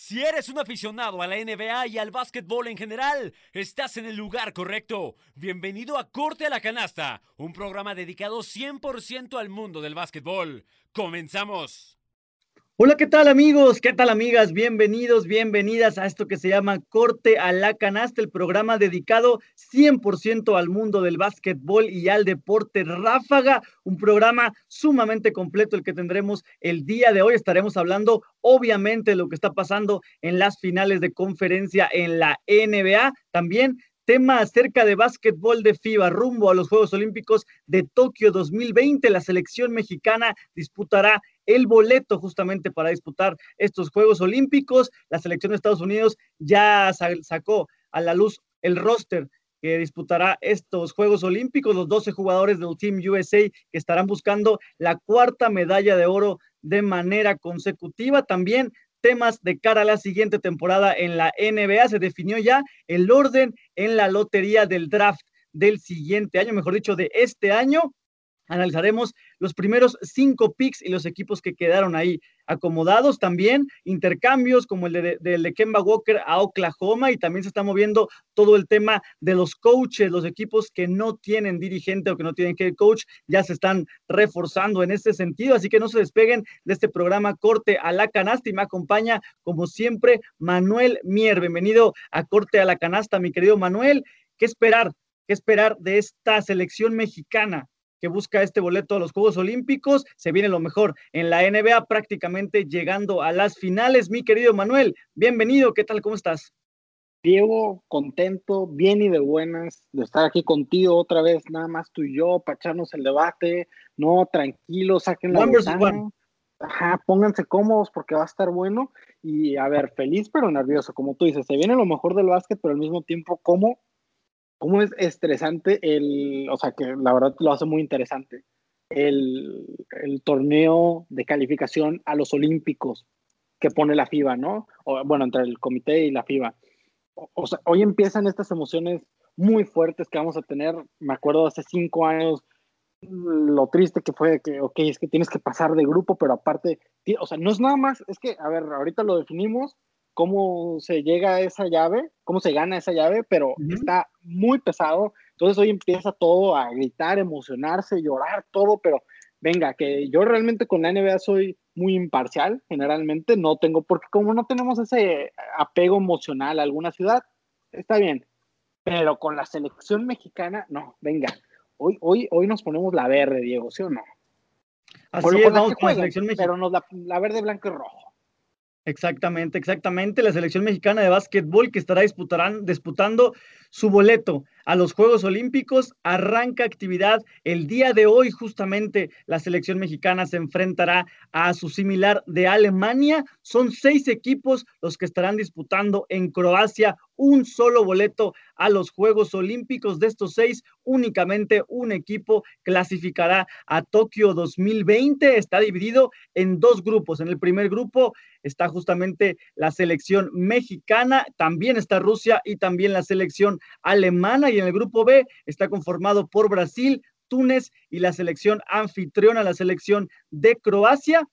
Si eres un aficionado a la NBA y al básquetbol en general, estás en el lugar correcto. Bienvenido a Corte a la Canasta, un programa dedicado 100% al mundo del básquetbol. ¡Comenzamos! Hola, ¿qué tal amigos? ¿Qué tal amigas? Bienvenidos, bienvenidas a esto que se llama Corte a la Canasta, el programa dedicado 100% al mundo del básquetbol y al deporte ráfaga, un programa sumamente completo el que tendremos el día de hoy. Estaremos hablando obviamente de lo que está pasando en las finales de conferencia en la NBA, también tema acerca de básquetbol de FIBA rumbo a los Juegos Olímpicos de Tokio 2020. La selección mexicana disputará el boleto justamente para disputar estos Juegos Olímpicos. La selección de Estados Unidos ya sacó a la luz el roster que disputará estos Juegos Olímpicos, los 12 jugadores del Team USA que estarán buscando la cuarta medalla de oro de manera consecutiva. También temas de cara a la siguiente temporada en la NBA. Se definió ya el orden en la lotería del draft del siguiente año, mejor dicho, de este año. Analizaremos los primeros cinco picks y los equipos que quedaron ahí acomodados. También intercambios como el de, Kemba Walker a Oklahoma y también se está moviendo todo el tema de los coaches, los equipos que no tienen dirigente o que no tienen head coach, ya se están reforzando en este sentido. Así que no se despeguen de este programa Corte a la Canasta y me acompaña, como siempre, Manuel Mier. Bienvenido a Corte a la Canasta, mi querido Manuel. ¿Qué esperar? ¿Qué esperar de esta selección mexicana que busca este boleto a los Juegos Olímpicos. Se viene lo mejor en la NBA, prácticamente llegando a las finales. Mi querido Manuel, bienvenido, ¿qué tal? ¿Cómo estás? Diego, contento, bien y de buenas de estar aquí contigo otra vez, nada más tú y yo, para echarnos el debate. No, tranquilo, saquen la one Ajá, pónganse cómodos porque va a estar bueno. Y a ver, feliz pero nervioso, como tú dices, se viene lo mejor del básquet, pero al mismo tiempo, ¿cómo cómo es estresante el, o sea, que la verdad lo hace muy interesante, el, el torneo de calificación a los Olímpicos que pone la FIBA, ¿no? O, bueno, entre el comité y la FIBA. O, sea, hoy empiezan estas emociones muy fuertes que vamos a tener. Me acuerdo hace cinco años lo triste que fue que, ok, es que tienes que pasar de grupo, pero aparte, o sea, no es nada más, es que, a ver, ahorita lo definimos, cómo se llega a esa llave, cómo se gana esa llave, pero está muy pesado. Entonces hoy empieza todo a gritar, emocionarse, llorar, todo, pero venga, que yo realmente con la NBA soy muy imparcial, generalmente no tengo, porque como no tenemos ese apego emocional a alguna ciudad, está bien, pero con la selección mexicana, no, venga, hoy, hoy, hoy nos ponemos la verde, Diego, ¿sí o no? Así es, vamos con la selección mexicana. Pero nos la, la verde, blanco y rojo. Exactamente, exactamente. La selección mexicana de básquetbol que estará disputando su boleto a los Juegos Olímpicos. Arranca actividad el día de hoy. Justamente la selección mexicana se enfrentará a su similar de Alemania. Son seis equipos los que estarán disputando en Croacia un solo boleto a los Juegos Olímpicos. De estos seis, únicamente un equipo clasificará a Tokio 2020. Está dividido en dos grupos. En el primer grupo está justamente la selección mexicana, también está Rusia y también la selección alemana. Y en el grupo B está conformado por Brasil, Túnez y la selección anfitriona, la selección de Croacia.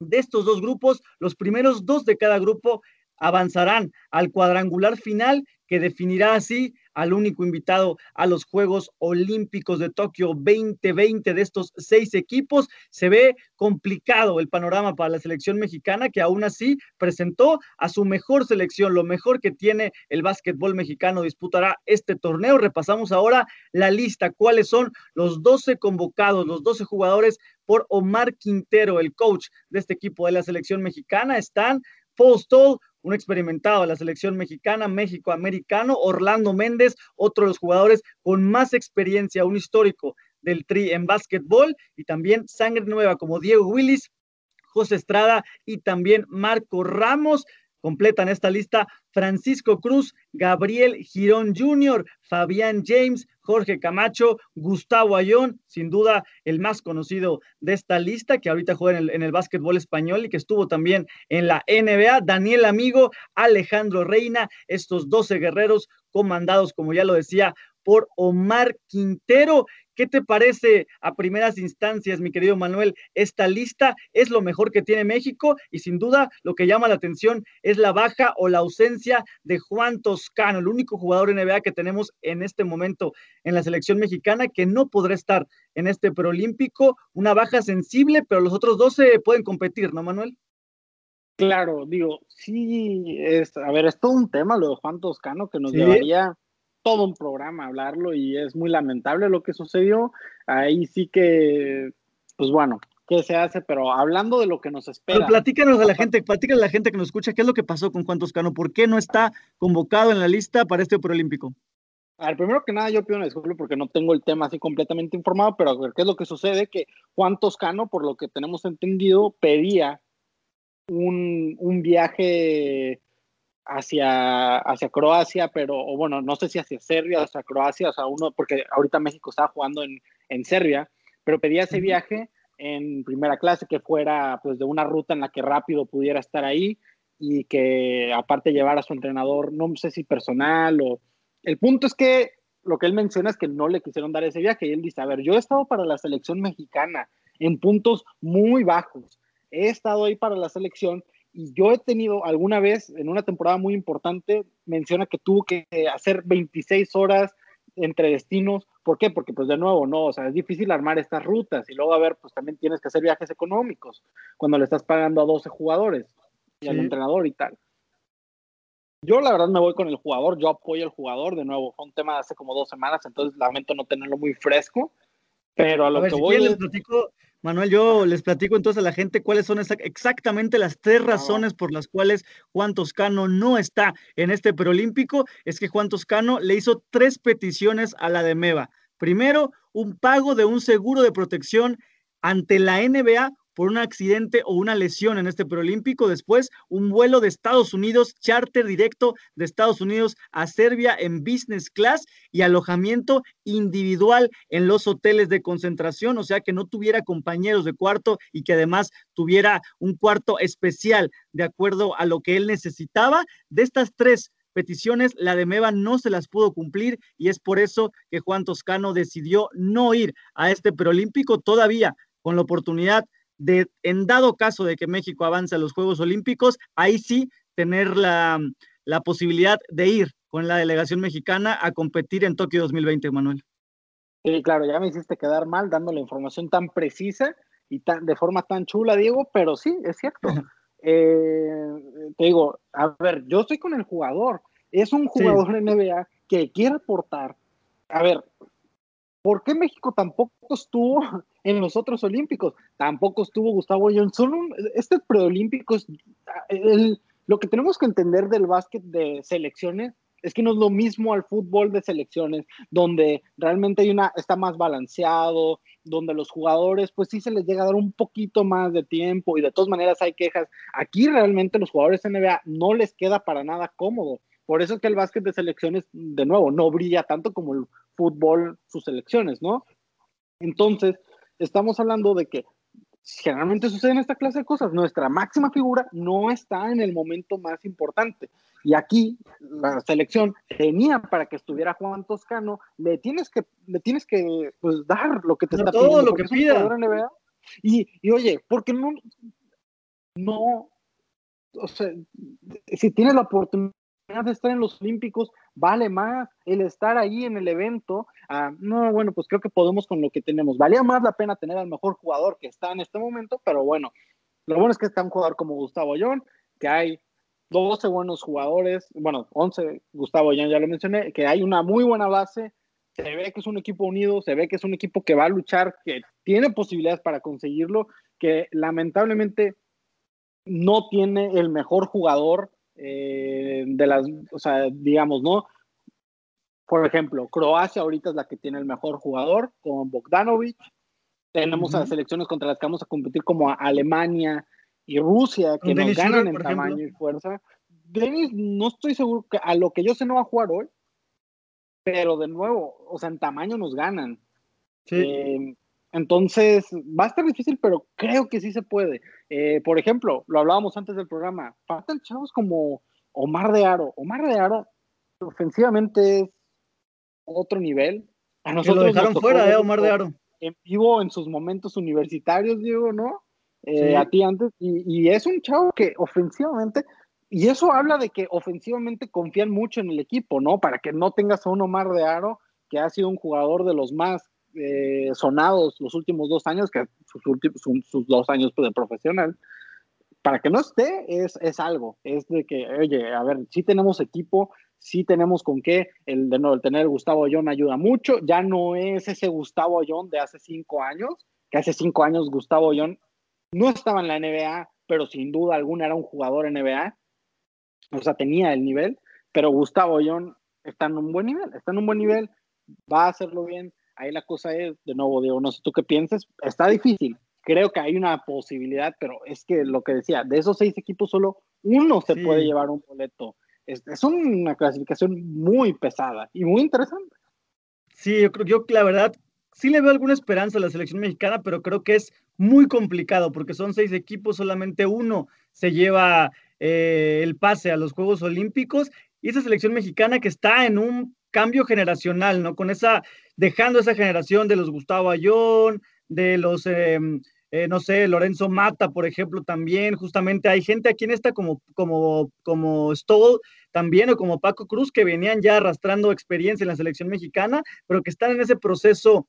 De estos dos grupos, los primeros dos de cada grupo avanzarán al cuadrangular final que definirá así al único invitado a los Juegos Olímpicos de Tokio 2020 de estos seis equipos. Se ve complicado el panorama para la selección mexicana que aún así presentó a su mejor selección, lo mejor que tiene el básquetbol mexicano disputará este torneo. Repasamos ahora la lista, cuáles son los 12 convocados, los 12 jugadores por Omar Quintero, el coach de este equipo de la selección mexicana. Están Paul Stoll, un experimentado de la selección mexicana, México americano, Orlando Méndez, otro de los jugadores con más experiencia, un histórico del tri en básquetbol, y también sangre nueva como Diego Willis, José Estrada y también Marco Ramos. Completan esta lista Francisco Cruz, Gabriel Girón Jr., Fabián James, Jorge Camacho, Gustavo Ayón, sin duda el más conocido de esta lista, que ahorita juega en el, en el básquetbol español y que estuvo también en la NBA, Daniel Amigo, Alejandro Reina, estos 12 guerreros comandados, como ya lo decía, por Omar Quintero, ¿Qué te parece a primeras instancias, mi querido Manuel? Esta lista es lo mejor que tiene México y sin duda lo que llama la atención es la baja o la ausencia de Juan Toscano, el único jugador NBA que tenemos en este momento en la selección mexicana que no podrá estar en este preolímpico. Una baja sensible, pero los otros 12 pueden competir, ¿no, Manuel? Claro, digo, sí, es, a ver, es todo un tema lo de Juan Toscano que nos llevaría todo un programa hablarlo y es muy lamentable lo que sucedió. Ahí sí que, pues bueno, ¿qué se hace? Pero hablando de lo que nos espera. Pero platícanos a la gente, platícanos a la gente que nos escucha, ¿qué es lo que pasó con Juan Toscano? ¿Por qué no está convocado en la lista para este preolímpico? A ver, primero que nada, yo pido una disculpa porque no tengo el tema así completamente informado, pero a ver, ¿qué es lo que sucede? Que Juan Toscano, por lo que tenemos entendido, pedía un, viaje hacia, hacia Croacia, pero, o bueno, no sé si hacia Serbia, hacia Croacia, o sea, uno, porque ahorita México estaba jugando en, en Serbia, pero pedía ese viaje en primera clase, que fuera pues de una ruta en la que rápido pudiera estar ahí y que aparte llevara a su entrenador, no sé si personal o... El punto es que lo que él menciona es que no le quisieron dar ese viaje y él dice, a ver, yo he estado para la selección mexicana en puntos muy bajos he estado ahí para la selección y yo he tenido alguna vez en una temporada muy importante, menciona que tuvo que hacer 26 horas entre destinos. ¿Por qué? Porque pues de nuevo, no, o sea, es difícil armar estas rutas y luego a ver, pues también tienes que hacer viajes económicos cuando le estás pagando a 12 jugadores y al entrenador y tal. Yo la verdad me voy con el jugador, yo apoyo al jugador, de nuevo, fue un tema de hace como dos semanas, entonces lamento no tenerlo muy fresco, pero a lo que voy... Les platico, Manuel, yo les platico entonces a la gente cuáles son exactamente las tres razones por las cuales Juan Toscano no está en este preolímpico. Es que Juan Toscano le hizo tres peticiones a la de Meva. Primero, un pago de un seguro de protección ante la NBA por un accidente o una lesión en este preolímpico. Después, un vuelo de Estados Unidos, charter directo de Estados Unidos a Serbia en business class y alojamiento individual en los hoteles de concentración, o sea que no tuviera compañeros de cuarto y que además tuviera un cuarto especial de acuerdo a lo que él necesitaba. De estas tres peticiones, la de Meva no se las pudo cumplir y es por eso que Juan Toscano decidió no ir a este preolímpico todavía con la oportunidad de, en dado caso de que México avance a los Juegos Olímpicos, ahí sí tener la, la posibilidad de ir con la delegación mexicana a competir en Tokio 2020, Manuel. Sí, claro, ya me hiciste quedar mal dando la información tan precisa y tan, de forma tan chula, Diego, pero sí, es cierto. Eh, te digo, a ver, yo estoy con el jugador. Es un jugador de NBA que quiere aportar. A ver, ¿Por qué México tampoco estuvo en los otros Olímpicos? Tampoco estuvo Gustavo Johnson. Este preolímpico es lo que tenemos que entender del básquet de selecciones es que no es lo mismo al fútbol de selecciones, donde realmente hay una, está más balanceado, donde los jugadores, pues sí se les llega a dar un poquito más de tiempo y de todas maneras hay quejas. Aquí realmente los jugadores NBA no les queda para nada cómodo. Por eso es que el básquet de selecciones, de nuevo, no brilla tanto como el fútbol, sus selecciones, ¿no? Entonces, estamos hablando de que generalmente suceden esta clase de cosas. Nuestra máxima figura no está en el momento más importante. Y aquí la selección tenía para que estuviera Juan Toscano, le tienes que, le tienes que pues, dar lo que te está todo lo que pida. Y, y oye, porque no, no, o sea, si tienes la oportunidad de estar en los Olímpicos vale más el estar ahí en el evento. Ah, no, bueno, pues creo que podemos con lo que tenemos. Valía más la pena tener al mejor jugador que está en este momento, pero bueno, lo bueno es que está un jugador como Gustavo Ayón, que hay 12 buenos jugadores, bueno, 11, Gustavo Ayón ya lo mencioné, que hay una muy buena base, se ve que es un equipo unido, se ve que es un equipo que va a luchar, que tiene posibilidades para conseguirlo, que lamentablemente no tiene el mejor jugador eh, de las, o sea, digamos, ¿no? Por ejemplo, Croacia ahorita es la que tiene el mejor jugador, con Bogdanovic. Tenemos a selecciones contra las que vamos a competir como Alemania y Rusia, que nos ganan en tamaño y fuerza. Denis, no estoy seguro que a lo que yo sé no va a jugar hoy, pero de nuevo, o sea, en tamaño nos ganan. Sí. Eh, entonces, va a estar difícil, pero creo que sí se puede. Eh, por ejemplo, lo hablábamos antes del programa, faltan chavos como Omar de Aro. Omar de Aro ofensivamente es otro nivel. A nosotros lo dejaron fuera, eh, Omar de Aro. En vivo en sus momentos universitarios, Diego, ¿no? Eh, a ti antes. Y, es un chavo que ofensivamente, y eso habla de que ofensivamente confían mucho en el equipo, ¿no? Para que no tengas a un Omar de Aro que ha sido un jugador de los más eh, sonados los últimos dos años, que sus, últimos, sus dos años pues, de profesional, para que no esté es, es algo, es de que, oye, a ver, sí tenemos equipo, sí tenemos con qué, el de nuevo, el tener Gustavo Ayón ayuda mucho, ya no es ese Gustavo Ayón de hace cinco años, que hace cinco años Gustavo Ayón no estaba en la NBA, pero sin duda alguna era un jugador NBA, o sea, tenía el nivel, pero Gustavo Ayón está en un buen nivel, está en un buen nivel, va a hacerlo bien, ahí la cosa es, de nuevo, digo, no sé tú qué pienses, está difícil. Creo que hay una posibilidad, pero es que lo que decía, de esos seis equipos solo uno se puede llevar un boleto. Es, es, una clasificación muy pesada y muy interesante. Sí, yo creo yo la verdad sí le veo alguna esperanza a la selección mexicana, pero creo que es muy complicado porque son seis equipos, solamente uno se lleva eh, el pase a los Juegos Olímpicos y esa selección mexicana que está en un cambio generacional, ¿no? Con esa, dejando esa generación de los Gustavo Ayón, de los, em, eh, no sé, Lorenzo Mata, por ejemplo, también, justamente hay gente aquí en esta como, como, como Stoll también, o como Paco Cruz, que venían ya arrastrando experiencia en la selección mexicana, pero que están en ese proceso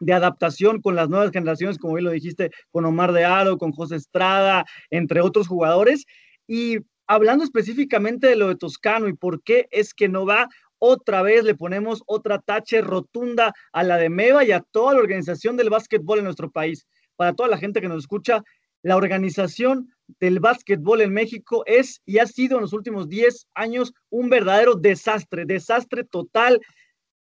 de adaptación con las nuevas generaciones, como bien lo dijiste, con Omar de Aro, con José Estrada, entre otros jugadores. Y hablando específicamente de lo de Toscano y por qué es que no va, otra vez le ponemos otra tache rotunda a la de Meva y a toda la organización del básquetbol en nuestro país. Para toda la gente que nos escucha, la organización del básquetbol en México es y ha sido en los últimos 10 años un verdadero desastre, desastre total.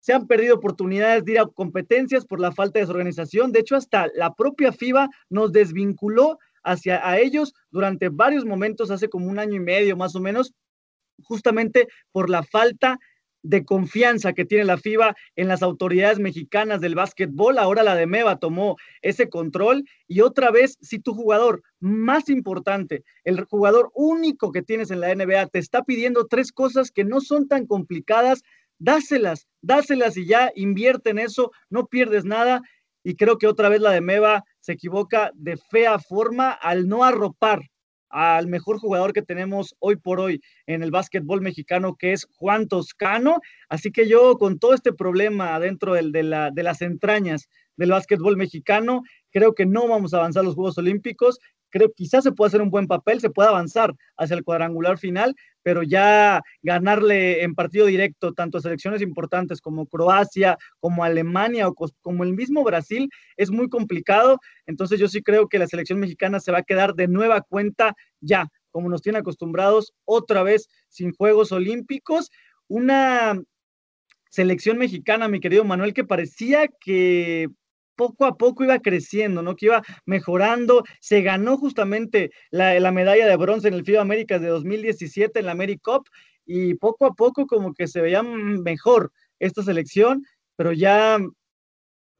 Se han perdido oportunidades de ir a competencias por la falta de desorganización. De hecho, hasta la propia FIBA nos desvinculó hacia a ellos durante varios momentos, hace como un año y medio más o menos, justamente por la falta de confianza que tiene la FIBA en las autoridades mexicanas del básquetbol. Ahora la de Meva tomó ese control y otra vez, si tu jugador más importante, el jugador único que tienes en la NBA, te está pidiendo tres cosas que no son tan complicadas, dáselas, dáselas y ya invierte en eso, no pierdes nada. Y creo que otra vez la de Meva se equivoca de fea forma al no arropar al mejor jugador que tenemos hoy por hoy en el básquetbol mexicano, que es Juan Toscano. Así que yo, con todo este problema dentro de, la, de las entrañas del básquetbol mexicano, creo que no vamos a avanzar los Juegos Olímpicos creo quizás se puede hacer un buen papel, se puede avanzar hacia el cuadrangular final, pero ya ganarle en partido directo tanto a selecciones importantes como Croacia, como Alemania o como el mismo Brasil es muy complicado. Entonces yo sí creo que la selección mexicana se va a quedar de nueva cuenta ya, como nos tiene acostumbrados, otra vez sin Juegos Olímpicos. Una selección mexicana, mi querido Manuel, que parecía que poco a poco iba creciendo, ¿no? Que iba mejorando. Se ganó justamente la, medalla de bronce en el FIBA Américas de 2017 en la AmeriCup y poco a poco como que se veía mejor esta selección, pero ya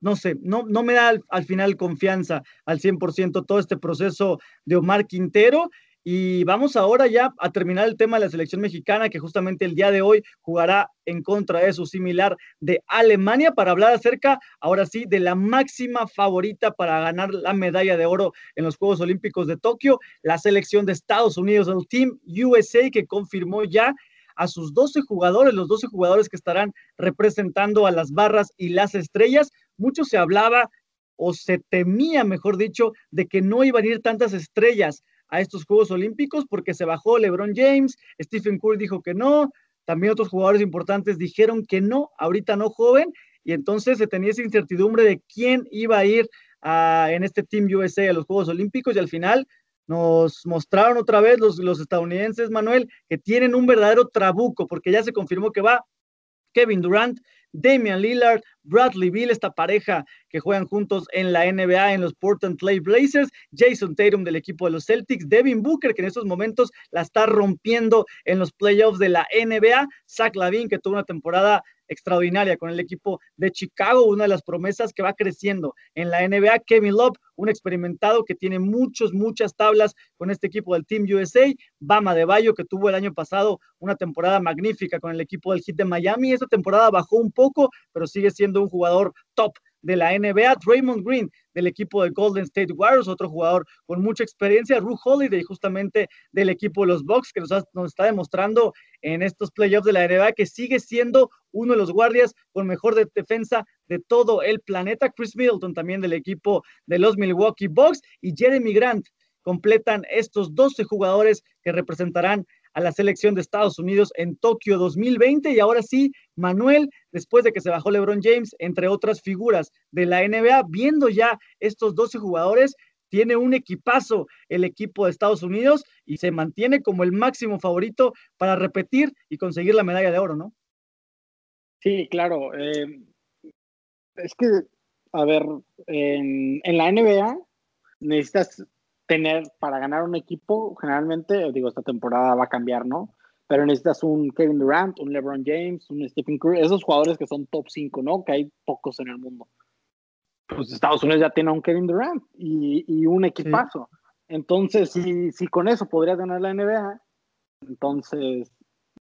no sé, no, no me da al, al final confianza al 100% todo este proceso de Omar Quintero y vamos ahora ya a terminar el tema de la selección mexicana, que justamente el día de hoy jugará en contra de su similar de Alemania, para hablar acerca, ahora sí, de la máxima favorita para ganar la medalla de oro en los Juegos Olímpicos de Tokio, la selección de Estados Unidos, el Team USA, que confirmó ya a sus 12 jugadores, los 12 jugadores que estarán representando a las barras y las estrellas. Mucho se hablaba o se temía, mejor dicho, de que no iban a ir tantas estrellas a estos Juegos Olímpicos porque se bajó LeBron James, Stephen Curry dijo que no, también otros jugadores importantes dijeron que no, ahorita no joven, y entonces se tenía esa incertidumbre de quién iba a ir en este Team USA a los Juegos Olímpicos y al final nos mostraron otra vez los, los estadounidenses, Manuel, que tienen un verdadero trabuco porque ya se confirmó que va Kevin Durant, Damian Lillard, Bradley Bill, esta pareja que juegan juntos en la NBA en los Portland Trail Blazers, Jason Tatum del equipo de los Celtics, Devin Booker que en estos momentos la está rompiendo en los playoffs de la NBA, Zach Lavin que tuvo una temporada extraordinaria con el equipo de Chicago, una de las promesas que va creciendo en la NBA. Kevin Love, un experimentado que tiene muchos, muchas tablas con este equipo del Team USA. Bama de Bayo, que tuvo el año pasado una temporada magnífica con el equipo del Heat de Miami. Esta temporada bajó un poco, pero sigue siendo un jugador top de la NBA, Draymond Green del equipo de Golden State Warriors, otro jugador con mucha experiencia, Ru Holiday justamente del equipo de los Bucks que nos, está demostrando en estos playoffs de la NBA que sigue siendo uno de los guardias con mejor de defensa de todo el planeta, Chris Middleton también del equipo de los Milwaukee Bucks. Y Jeremy Grant completan estos 12 jugadores que representarán a la selección de Estados Unidos en Tokio 2020. Y ahora sí, Manuel, después de que se bajó LeBron James, entre otras figuras de la NBA, viendo ya estos 12 jugadores, tiene un equipazo el equipo de Estados Unidos y se mantiene como el máximo favorito para repetir y conseguir la medalla de oro, ¿no? Sí, claro. Eh, es que, a ver, en, en la NBA necesitas tener para ganar un equipo, generalmente, digo, esta temporada va a cambiar, ¿no? Pero necesitas un Kevin Durant, un LeBron James, un Stephen Curry, esos jugadores que son top 5, ¿no? Que hay pocos en el mundo. Pues Estados Unidos ya tiene un Kevin Durant y, y un equipazo. Entonces, si, si con eso podría ganar la NBA, entonces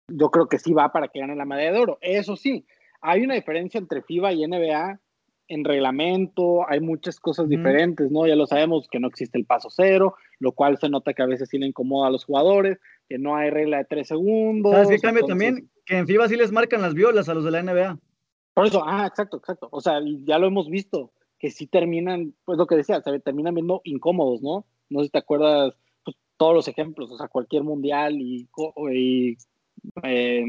yo creo que sí va para que gane la medalla de oro. Eso sí, hay una diferencia entre FIBA y NBA en reglamento, hay muchas cosas diferentes, ¿no? Ya lo sabemos que no existe el paso cero, lo cual se nota que a veces sí le incomoda a los jugadores, que no hay regla de tres segundos. ¿Sabes qué cambia también? Que en FIBA sí les marcan las violas a los de la NBA. Por eso, ah, exacto, exacto. O sea, ya lo hemos visto, que sí terminan, pues lo que decía, se terminan viendo incómodos, ¿no? No sé si te acuerdas pues, todos los ejemplos, o sea, cualquier mundial y, y eh,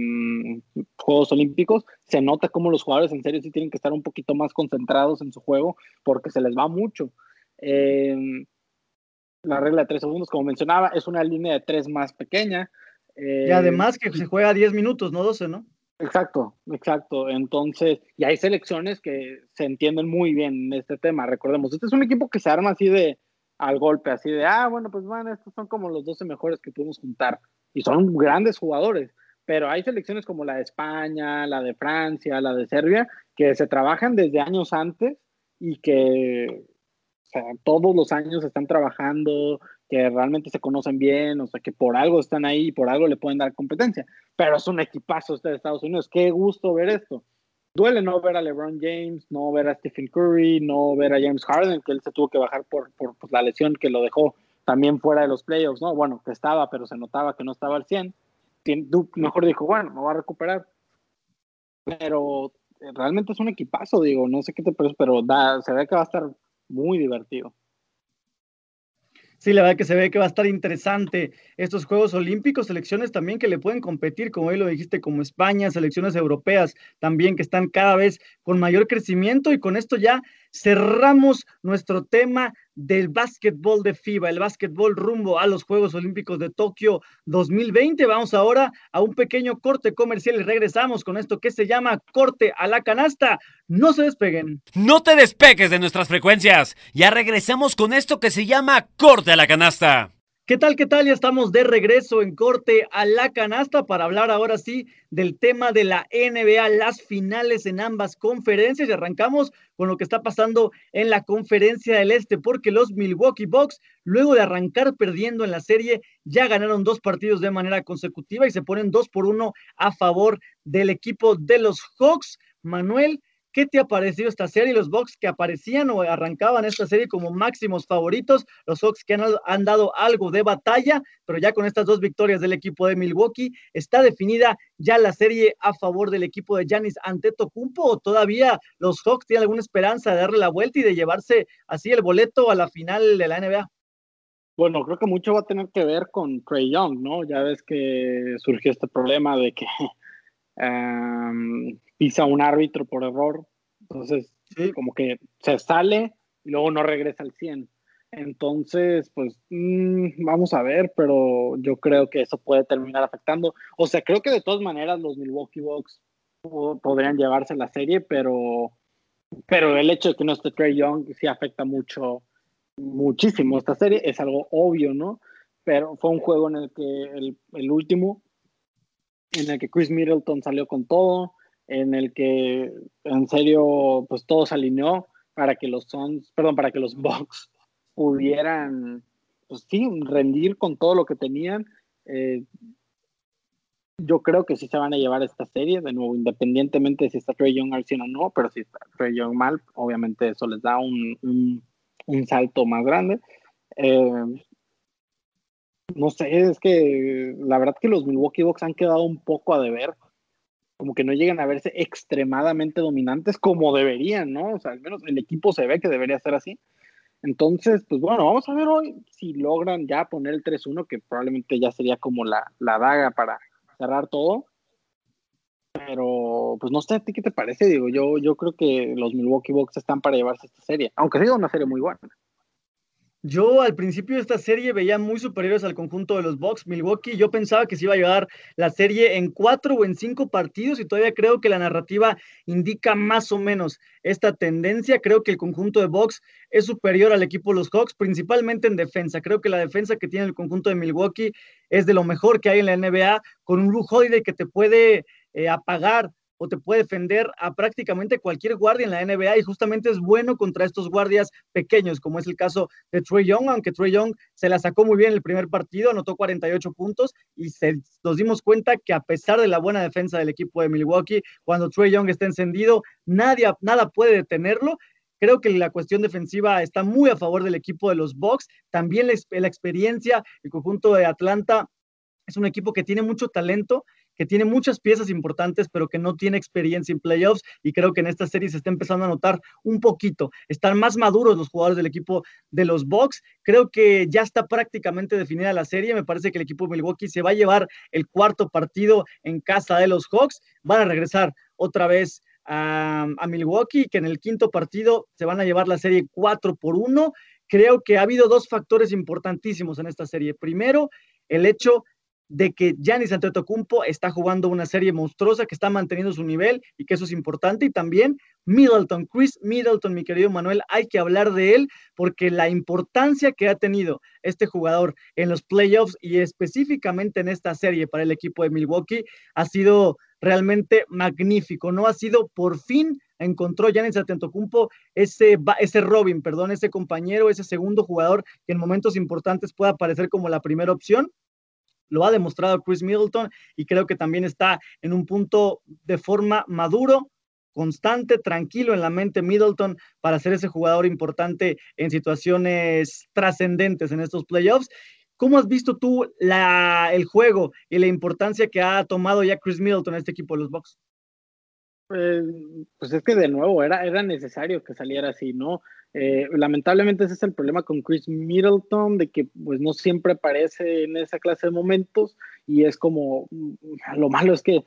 Juegos Olímpicos, se nota como los jugadores en serio sí tienen que estar un poquito más concentrados en su juego porque se les va mucho. Eh, la regla de tres segundos, como mencionaba, es una línea de tres más pequeña. y además que se juega 10 minutos, no 12, ¿no? Exacto, exacto. Entonces, y hay selecciones que se entienden muy bien en este tema. Recordemos, este es un equipo que se arma así de al golpe, así de, ah, bueno, pues bueno, estos son como los 12 mejores que pudimos juntar. Y son grandes jugadores pero hay selecciones como la de España, la de Francia, la de Serbia, que se trabajan desde años antes y que todos los años están trabajando, que realmente se conocen bien, o sea, que por algo están ahí y por algo le pueden dar competencia. Pero es un equipazo este de Estados Unidos. Qué gusto ver esto. Duele no ver a LeBron James, no ver a Stephen Curry, no ver a James Harden, que él se tuvo que bajar por, por pues, la lesión que lo dejó también fuera de los playoffs, ¿no? Bueno, que estaba, pero se notaba que no estaba al 100 mejor dijo, bueno, me voy a recuperar. Pero eh, realmente es un equipazo, digo, no sé qué te parece, pero se ve que va a estar muy divertido. Sí, la verdad que se ve que va a estar interesante estos Juegos Olímpicos, selecciones también que le pueden competir, como hoy lo dijiste, como España, selecciones europeas también que están cada vez con mayor crecimiento y con esto ya cerramos nuestro tema del básquetbol de FIBA, el básquetbol rumbo a los Juegos Olímpicos de Tokio 2020. Vamos ahora a un pequeño corte comercial y regresamos con esto que se llama corte a la canasta. No se despeguen. No te despegues de nuestras frecuencias. Ya regresamos con esto que se llama corte a la canasta. ¿Qué tal? ¿Qué tal? Ya estamos de regreso en corte a la canasta para hablar ahora sí del tema de la NBA, las finales en ambas conferencias y arrancamos con lo que está pasando en la conferencia del Este porque los Milwaukee Bucks, luego de arrancar perdiendo en la serie, ya ganaron dos partidos de manera consecutiva y se ponen dos por uno a favor del equipo de los Hawks. Manuel, ¿Qué te ha parecido esta serie? Los Bucks que aparecían o arrancaban esta serie como máximos favoritos, los Hawks que han, dado algo de batalla, pero ya con estas dos victorias del equipo de Milwaukee, ¿está definida ya la serie a favor del equipo de Giannis Antetokounmpo o todavía los Hawks tienen alguna esperanza de darle la vuelta y de llevarse así el boleto a la final de la NBA? Bueno, creo que mucho va a tener que ver con Trey Young, ¿no? Ya ves que surgió este problema de que pisa un árbitro por error, entonces como que se sale y luego no regresa al 100. Entonces, pues mm, vamos a ver, pero yo creo que eso puede terminar afectando. O sea, creo que de todas maneras los Milwaukee Bucks podrían llevarse la serie, pero, pero el hecho de que no esté Trey Young sí afecta mucho, muchísimo esta serie, es algo obvio, ¿no? Pero fue un juego en el que el, el último en el que Chris Middleton salió con todo, en el que en serio pues todo se alineó para que los Suns, perdón, para que los Bucks pudieran pues sí, rendir con todo lo que tenían. Eh, yo creo que sí se van a llevar esta serie, de nuevo, independientemente de si está Trey Young al 100 o no, pero si está Trey Young mal, obviamente eso les da un, un, salto más grande. Eh, no sé, es que la verdad que los Milwaukee Bucks han quedado un poco a deber, como que no llegan a verse extremadamente dominantes como deberían, ¿no? O sea, al menos el equipo se ve que debería ser así. Entonces, pues bueno, vamos a ver hoy si logran ya poner el 3-1, que probablemente ya sería como la, la daga para cerrar todo. Pero, pues no sé, ¿a ti qué te parece? Digo, yo, yo creo que los Milwaukee Bucks están para llevarse esta serie, aunque sea una serie muy buena. Yo al principio de esta serie veía muy superiores al conjunto de los Bucks. Milwaukee, yo pensaba que se iba a llevar la serie en cuatro o en cinco partidos y todavía creo que la narrativa indica más o menos esta tendencia. Creo que el conjunto de Bucks es superior al equipo de los Hawks, principalmente en defensa. Creo que la defensa que tiene el conjunto de Milwaukee es de lo mejor que hay en la NBA, con un Blue Holiday que te puede eh, apagar o te puede defender a prácticamente cualquier guardia en la NBA y justamente es bueno contra estos guardias pequeños, como es el caso de Trey Young, aunque Trey Young se la sacó muy bien el primer partido, anotó 48 puntos y nos dimos cuenta que a pesar de la buena defensa del equipo de Milwaukee, cuando Trey Young está encendido, nadie, nada puede detenerlo. Creo que la cuestión defensiva está muy a favor del equipo de los Bucks. También la, la experiencia, el conjunto de Atlanta es un equipo que tiene mucho talento que tiene muchas piezas importantes, pero que no tiene experiencia en playoffs y creo que en esta serie se está empezando a notar un poquito. Están más maduros los jugadores del equipo de los Bucks. Creo que ya está prácticamente definida la serie. Me parece que el equipo de Milwaukee se va a llevar el cuarto partido en casa de los Hawks. Van a regresar otra vez a, a Milwaukee, que en el quinto partido se van a llevar la serie 4 por 1. Creo que ha habido dos factores importantísimos en esta serie. Primero, el hecho de que Giannis Antetokounmpo está jugando una serie monstruosa, que está manteniendo su nivel y que eso es importante. Y también Middleton, Chris Middleton, mi querido Manuel, hay que hablar de él porque la importancia que ha tenido este jugador en los playoffs y específicamente en esta serie para el equipo de Milwaukee ha sido realmente magnífico. No ha sido por fin encontró Giannis Antetokounmpo ese ese Robin, perdón, ese compañero, ese segundo jugador que en momentos importantes pueda aparecer como la primera opción lo ha demostrado Chris Middleton y creo que también está en un punto de forma maduro, constante, tranquilo en la mente Middleton para ser ese jugador importante en situaciones trascendentes en estos playoffs. ¿Cómo has visto tú el juego y la importancia que ha tomado ya Chris Middleton en este equipo de los Bucks? Pues, pues es que de nuevo era, era necesario que saliera así, ¿no? Eh, lamentablemente ese es el problema con Chris Middleton, de que pues no siempre aparece en esa clase de momentos y es como, mm, lo malo es que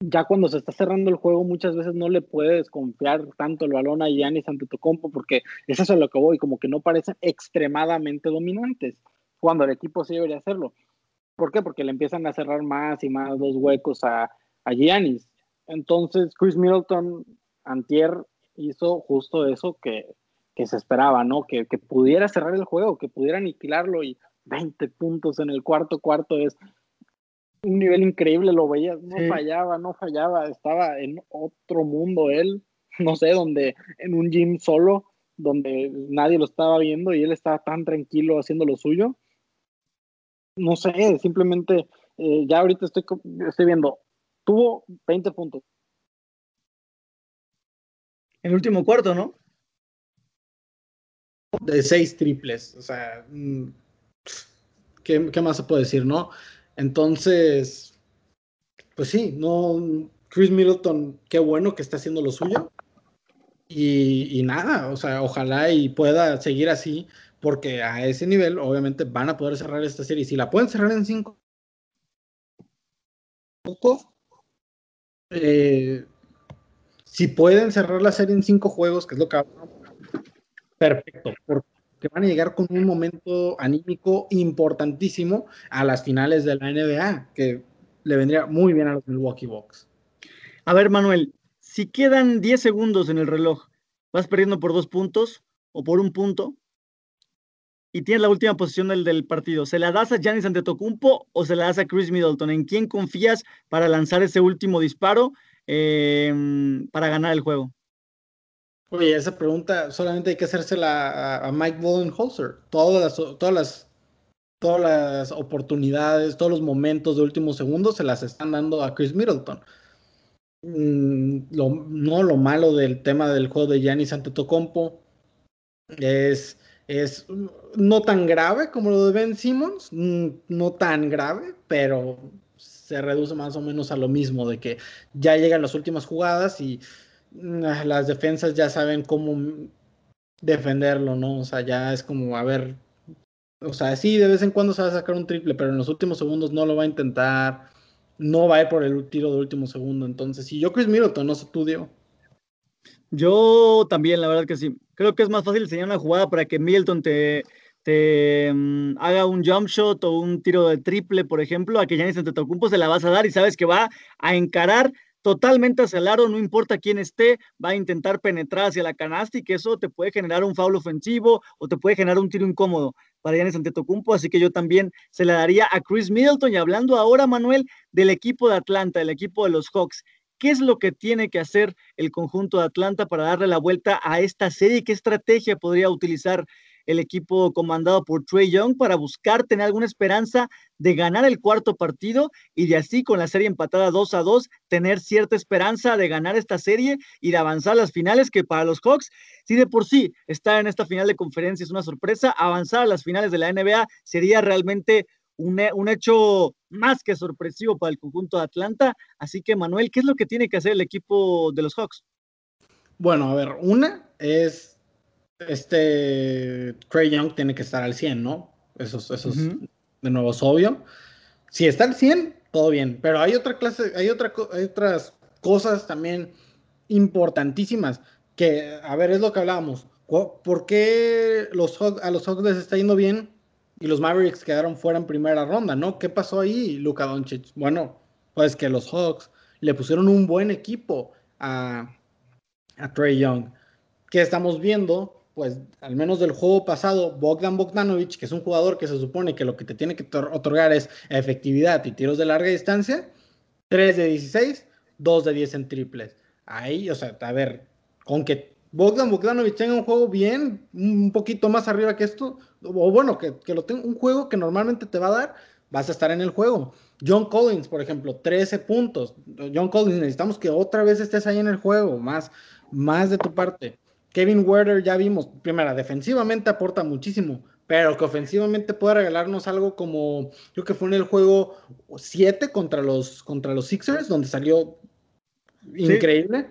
ya cuando se está cerrando el juego muchas veces no le puedes confiar tanto el balón a Giannis Antetokounmpo porque es eso a lo que voy, como que no parecen extremadamente dominantes cuando el equipo sí debería hacerlo. ¿Por qué? Porque le empiezan a cerrar más y más los huecos a, a Giannis. Entonces Chris Middleton antier hizo justo eso que, que se esperaba, ¿no? Que, que, pudiera cerrar el juego, que pudiera aniquilarlo y 20 puntos en el cuarto cuarto es un nivel increíble, lo veía, no fallaba, no fallaba, estaba en otro mundo él, no sé, donde en un gym solo, donde nadie lo estaba viendo y él estaba tan tranquilo haciendo lo suyo. No sé, simplemente eh, ya ahorita estoy, estoy viendo, tuvo 20 puntos. El último cuarto, ¿no? De seis triples. O sea, mm, ¿qué, más se puede decir, no? Entonces, pues sí, no. Chris Middleton, qué bueno que está haciendo lo suyo. Y, nada, o sea, ojalá y pueda seguir así, porque a ese nivel, obviamente, van a poder cerrar esta serie. Si la pueden cerrar en cinco, eh, si pueden cerrar la serie en cinco juegos, que es lo que perfecto, porque van a llegar con un momento anímico importantísimo a las finales de la NBA, que le vendría muy bien a los Milwaukee Bucks. A ver, Manuel, si quedan 10 segundos en el reloj, vas perdiendo por dos puntos o por un punto y tienes la última posición del, del partido, ¿se la das a Giannis Antetokounmpo o se la das a Chris Middleton? ¿En quién confías para lanzar ese último disparo eh, para ganar el juego? Oye, esa pregunta solamente hay que hacérsela a, Mike Budenholzer. Todas las, todas las oportunidades, todos los momentos de último segundo se las están dando a Chris Middleton. Mm, no lo malo del tema del juego de Giannis Antetokounmpo es, es no tan grave como lo de Ben Simmons, mm, no tan grave, pero se reduce más o menos a lo mismo, de que ya llegan las últimas jugadas y las defensas ya saben cómo defenderlo, ¿no? O sea, ya es como, a ver, o sea, sí, de vez en cuando se va a sacar un triple, pero en los últimos segundos no lo va a intentar, no va a ir por el tiro de último segundo. Entonces, si yo Chris Middleton, no sé tú. Yo también, la verdad que sí. Creo que es más fácil enseñar una jugada para que Middleton te, te mm, haga un jump shot o un tiro de triple, por ejemplo, a que Giannis Antetokounmpo se la vas a dar y sabes que va a encarar totalmente hacia el aro, no importa quién esté, va a intentar penetrar hacia la canasta y que eso te puede generar un foul ofensivo o te puede generar un tiro incómodo para Giannis Antetokounmpo, así que yo también se la daría a Chris Middleton y hablando ahora, Manuel, del equipo de Atlanta, del equipo de los Hawks. ¿Qué es lo que tiene que hacer el conjunto de Atlanta para darle la vuelta a esta serie? ¿Qué estrategia podría utilizar el equipo comandado por Trey Young para buscar tener alguna esperanza de ganar el cuarto partido y de así con la serie empatada 2 a 2 tener cierta esperanza de ganar esta serie y de avanzar a las finales que para los Hawks, si de por sí estar en esta final de conferencia es una sorpresa, avanzar a las finales de la NBA sería realmente un, un, hecho más que sorpresivo para el conjunto de Atlanta. Así que, Manuel, ¿qué es lo que tiene que hacer el equipo de los Hawks? Bueno, a ver, una es este Craig Young tiene que estar al 100, ¿no? Eso, eso es de nuevo es obvio. Si está al 100, todo bien, pero hay otra clase, hay, otra, hay otras cosas también importantísimas que, a ver, es lo que hablábamos. ¿Por qué los a los Hawks les está yendo bien y los Mavericks quedaron fuera en primera ronda, ¿no? ¿Qué pasó ahí, Luka Doncic? Bueno, pues que los Hawks le pusieron un buen equipo a, a Trey Young. ¿Qué estamos viendo? Pues al menos del juego pasado, Bogdan Bogdanovic, que es un jugador que se supone que lo que te tiene que otorgar es efectividad y tiros de larga distancia, 3 de 16, 2 de 10 en triples. Ahí, o sea, a ver, con que Bogdan Bogdanovic tenga un juego bien, un poquito más arriba que esto, o bueno, que, que lo tenga un juego que normalmente te va a dar, vas a estar en el juego. John Collins, por ejemplo, 13 puntos. John Collins, necesitamos que otra vez estés ahí en el juego, más, más de tu parte. Kevin Werder ya vimos, primera, defensivamente aporta muchísimo, pero que ofensivamente puede regalarnos algo como, creo que fue en el juego 7 contra los, contra los Sixers, donde salió increíble.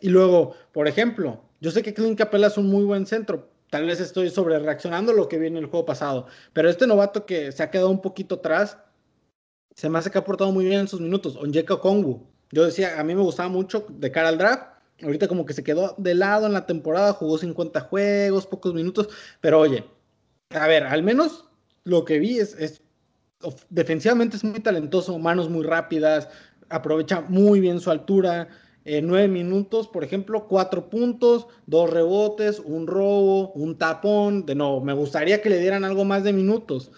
Y luego, por ejemplo, yo sé que Clint Capella es un muy buen centro, tal vez estoy sobre reaccionando lo que vi en el juego pasado, pero este novato que se ha quedado un poquito atrás, se me hace que ha aportado muy bien en sus minutos, Onyeka Kongu. Yo decía, a mí me gustaba mucho de cara al draft, Ahorita como que se quedó de lado en la temporada, jugó 50 juegos, pocos minutos, pero oye, a ver, al menos lo que vi es, defensivamente es muy talentoso, manos muy rápidas, aprovecha muy bien su altura. En nueve minutos, por ejemplo, cuatro puntos, dos rebotes, un robo, un tapón. De nuevo, me gustaría que le dieran algo más de minutos.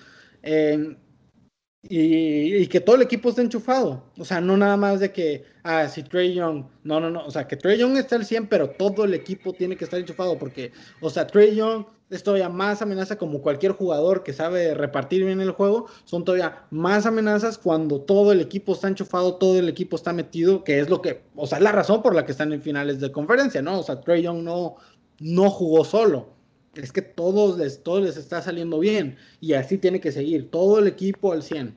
Eh, y, que todo el equipo esté enchufado. O sea, no nada más de que, ah, si Trey Young, no, no, no, o sea, que Trey Young está al 100, pero todo el equipo tiene que estar enchufado porque, o sea, Trey Young es todavía más amenaza como cualquier jugador que sabe repartir bien el juego, son todavía más amenazas cuando todo el equipo está enchufado, todo el equipo está metido, que es lo que, o sea, la razón por la que están en finales de conferencia, ¿no? O sea, Trey Young no, no jugó solo es que todos les, todos les está saliendo bien y así tiene que seguir, todo el equipo al 100.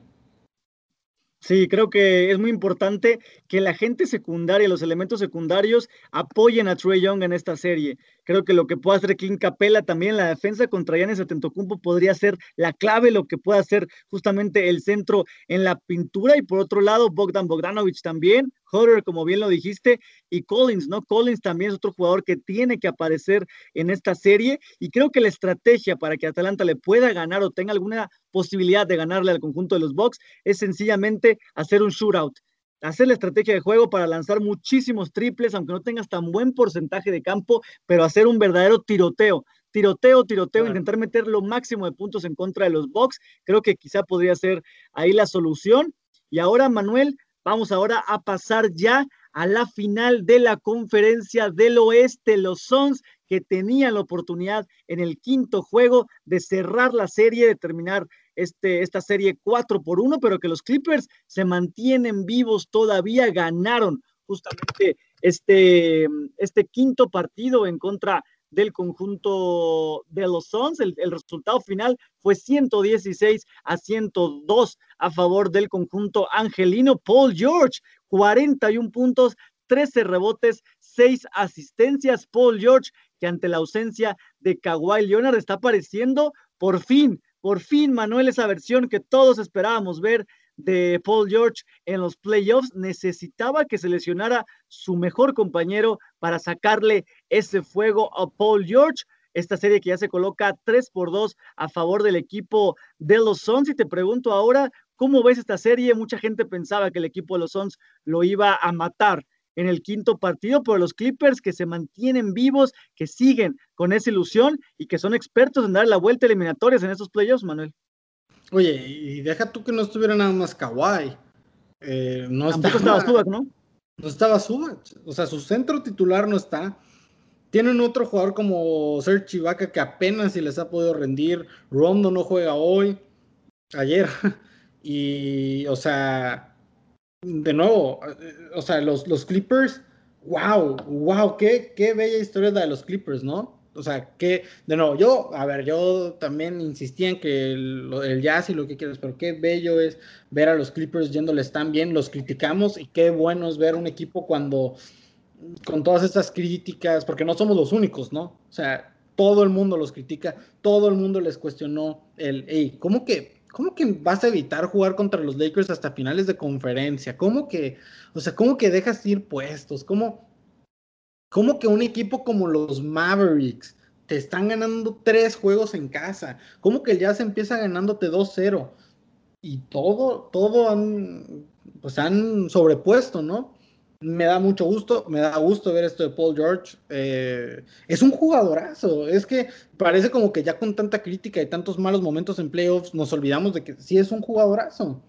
Sí, creo que es muy importante que la gente secundaria, los elementos secundarios apoyen a Trey Young en esta serie. Creo que lo que puede hacer Clint Capella también en la defensa contra Giannis Atentocumpo podría ser la clave, lo que puede hacer justamente el centro en la pintura. Y por otro lado, Bogdan Bogdanovic también, Hodder, como bien lo dijiste, y Collins, ¿no? Collins también es otro jugador que tiene que aparecer en esta serie. Y creo que la estrategia para que Atalanta le pueda ganar o tenga alguna posibilidad de ganarle al conjunto de los Bucks es sencillamente hacer un shootout hacer la estrategia de juego para lanzar muchísimos triples, aunque no tengas tan buen porcentaje de campo, pero hacer un verdadero tiroteo. Tiroteo, tiroteo, intentar meter lo máximo de puntos en contra de los Bucks. Creo que quizá podría ser ahí la solución. Y ahora, Manuel, vamos ahora a pasar ya a la final de la conferencia del oeste. Los Suns que tenían la oportunidad en el quinto juego de cerrar la serie, de terminar este, esta serie 4 por 1, pero que los Clippers se mantienen vivos todavía, ganaron justamente este, este quinto partido en contra del conjunto de los Suns. El, el, resultado final fue 116 a 102 a favor del conjunto angelino. Paul George, 41 puntos, 13 rebotes, 6 asistencias. Paul George, que ante la ausencia de Kawhi Leonard está apareciendo por fin, por fin, Manuel, esa versión que todos esperábamos ver de Paul George en los playoffs, necesitaba que se lesionara su mejor compañero para sacarle ese fuego a Paul George. Esta serie que ya se coloca 3 por 2 a favor del equipo de los Suns. Y te pregunto ahora, ¿cómo ves esta serie? Mucha gente pensaba que el equipo de los Suns lo iba a matar en el quinto partido, pero los Clippers que se mantienen vivos, que siguen con esa ilusión y que son expertos en dar la vuelta eliminatorias en estos playoffs, Manuel. Oye, y deja tú que no estuviera nada más Kawhi. Eh, no Tampoco estaba, estaba ¿no? No estaba Subac. O sea, su centro titular no está. Tienen otro jugador como Serge Ibaka que apenas si les ha podido rendir. Rondo no juega hoy, ayer. Y, o sea, de nuevo, o sea, los, los Clippers, wow, wow, qué, qué bella historia de los Clippers, ¿no? O sea, que, de nuevo, yo, a ver, yo también insistía en que el, jazz y lo que quieras, pero qué bello es ver a los Clippers yéndoles tan bien, los criticamos y qué bueno es ver un equipo cuando, con todas estas críticas, porque no somos los únicos, ¿no? O sea, todo el mundo los critica, todo el mundo les cuestionó el, hey, ¿cómo que ¿Cómo que vas a evitar jugar contra los Lakers hasta finales de conferencia? ¿Cómo que, o sea, cómo que dejas ir puestos? ¿Cómo, cómo que un equipo como los Mavericks te están ganando tres juegos en casa? ¿Cómo que el Jazz empieza ganándote 2-0? Y todo, todo han, pues han sobrepuesto, ¿no? Me da mucho gusto, me da gusto ver esto de Paul George. Eh, es un jugadorazo, es que parece como que ya con tanta crítica y tantos malos momentos en playoffs nos olvidamos de que sí es un jugadorazo.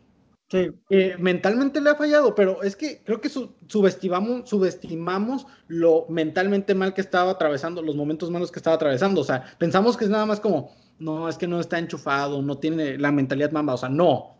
Sí. Eh, mentalmente le ha fallado, pero es que creo que subestimamos, subestimamos lo mentalmente mal que estaba atravesando, los momentos malos que estaba atravesando. O sea, pensamos que es nada más como, no, es que no está enchufado, no tiene la mentalidad mamba. O sea, no,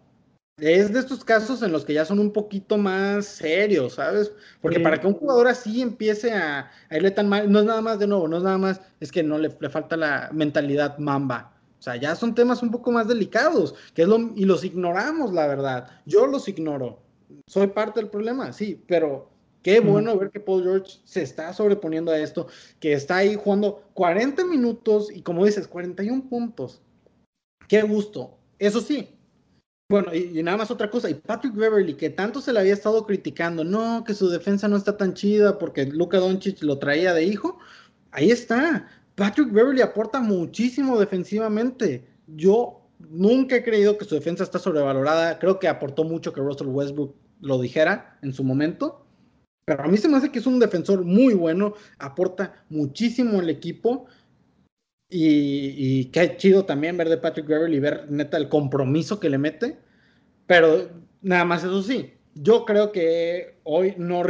es de estos casos en los que ya son un poquito más serios, ¿sabes? Porque para que un jugador así empiece a, irle tan mal, no es nada más de nuevo, no es nada más, es que no le, falta la mentalidad mamba. O sea, ya son temas un poco más delicados, que es lo, y los ignoramos, la verdad. Yo los ignoro. Soy parte del problema, sí, pero qué bueno ver que Paul George se está sobreponiendo a esto, que está ahí jugando 40 minutos y como dices, 41 puntos. Qué gusto. Eso sí, bueno, y, nada más otra cosa, y Patrick Beverly, que tanto se le había estado criticando, no, que su defensa no está tan chida porque Luka Doncic lo traía de hijo, ahí está. Patrick Beverly aporta muchísimo defensivamente. Yo nunca he creído que su defensa está sobrevalorada. Creo que aportó mucho que Russell Westbrook lo dijera en su momento. Pero a mí se me hace que es un defensor muy bueno, aporta muchísimo al equipo. Y, qué chido también ver de Patrick Beverly ver neta el compromiso que le mete. Pero nada más eso sí, yo creo que hoy no,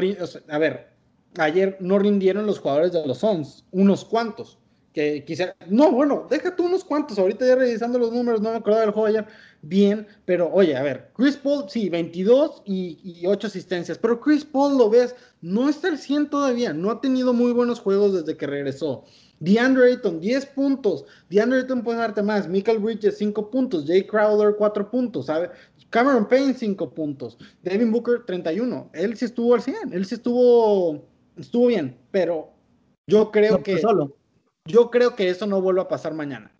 a ver, ayer no rindieron los jugadores de los Suns, unos cuantos. Que quisiera, no, bueno, déjate unos cuantos, ahorita ya revisando los números, no me acuerdo del juego ayer bien, pero oye, a ver, Chris Paul, sí, 22 y, y 8 asistencias, pero Chris Paul lo ves, no está al 100 todavía, no ha tenido muy buenos juegos desde que regresó. DeAndre Ayton, 10 puntos. DeAndre Ayton puede darte más. Michael Bridges, 5 puntos. Jay Crowder, 4 puntos. ¿sabe? Cameron Payne, 5 puntos. Devin Booker, 31. Él sí estuvo al 100. Él sí estuvo, estuvo bien. Pero yo creo que. Solo. Yo creo que eso no vuelva a pasar mañana.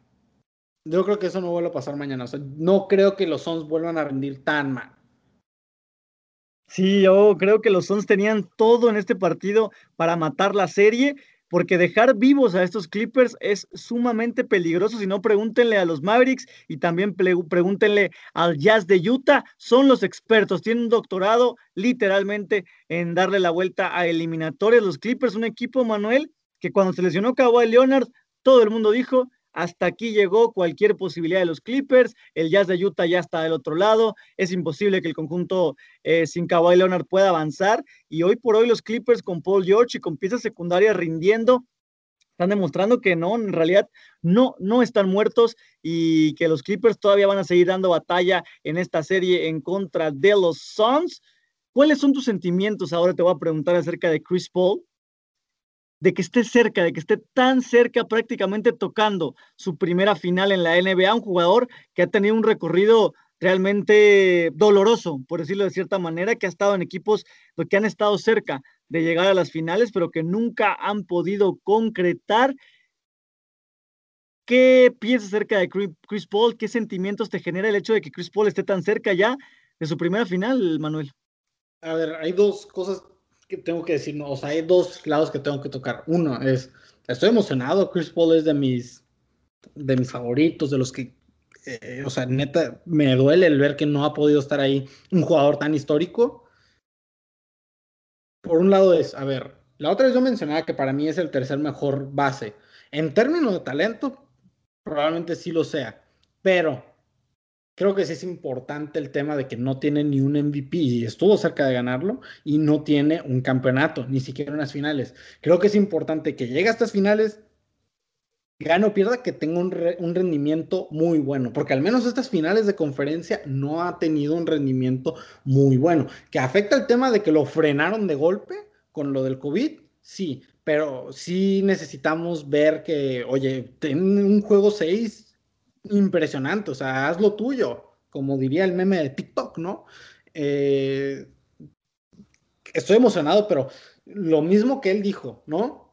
Yo creo que eso no vuelva a pasar mañana. No creo que los Suns vuelvan a rendir tan mal. Sí, yo creo que los Suns tenían todo en este partido para matar la serie porque dejar vivos a estos Clippers es sumamente peligroso. Si no, pregúntenle a los Mavericks y también pregúntenle al Jazz de Utah. Son los expertos, tienen un doctorado literalmente en darle la vuelta a eliminatorias. Los Clippers, un equipo, Manuel, que cuando se lesionó Kawhi Leonard, todo el mundo dijo, hasta aquí llegó cualquier posibilidad de los Clippers. El Jazz de Utah ya está del otro lado. Es imposible que el conjunto eh, sin Kawhi Leonard pueda avanzar. Y hoy por hoy los Clippers con Paul George y con piezas secundarias rindiendo Están demostrando que no, en realidad no, no están muertos y que los Clippers todavía van a seguir dando batalla en esta serie en contra de los Suns. ¿Cuáles son tus sentimientos? Ahora te voy a preguntar acerca de Chris Paul, de que esté cerca, de que esté tan cerca, prácticamente tocando su primera final en la NBA, un jugador que ha tenido un recorrido realmente doloroso, por decirlo de cierta manera, que ha estado en equipos que han estado cerca de llegar a las finales, pero que nunca han podido concretar. ¿Qué piensas acerca de Chris Paul? ¿Qué sentimientos te genera el hecho de que Chris Paul esté tan cerca ya de su primera final, Manuel? A ver, hay dos cosas tengo que decir, o sea, hay dos lados que tengo que tocar. Uno es, estoy emocionado, Chris Paul es de mis, de mis favoritos, de los que, eh, o sea, neta, me duele el ver que no ha podido estar ahí un jugador tan histórico por un lado es, a ver, la otra vez yo mencionaba que para mí es el tercer mejor base. En términos de talento, probablemente sí lo sea, pero creo que sí es importante el tema de que no tiene ni un MVP y estuvo cerca de ganarlo y no tiene un campeonato, ni siquiera unas finales. Creo que es importante que llegue a estas finales, gane o pierda, que tenga un, un, rendimiento muy bueno, porque al menos estas finales de conferencia no ha tenido un rendimiento muy bueno, que afecta el tema de que lo frenaron de golpe con lo del COVID, sí, pero sí necesitamos ver que, oye, ten un juego 6 impresionante, o sea, haz lo tuyo, como diría el meme de TikTok, ¿no? Eh, estoy emocionado, pero lo mismo que él dijo, ¿no?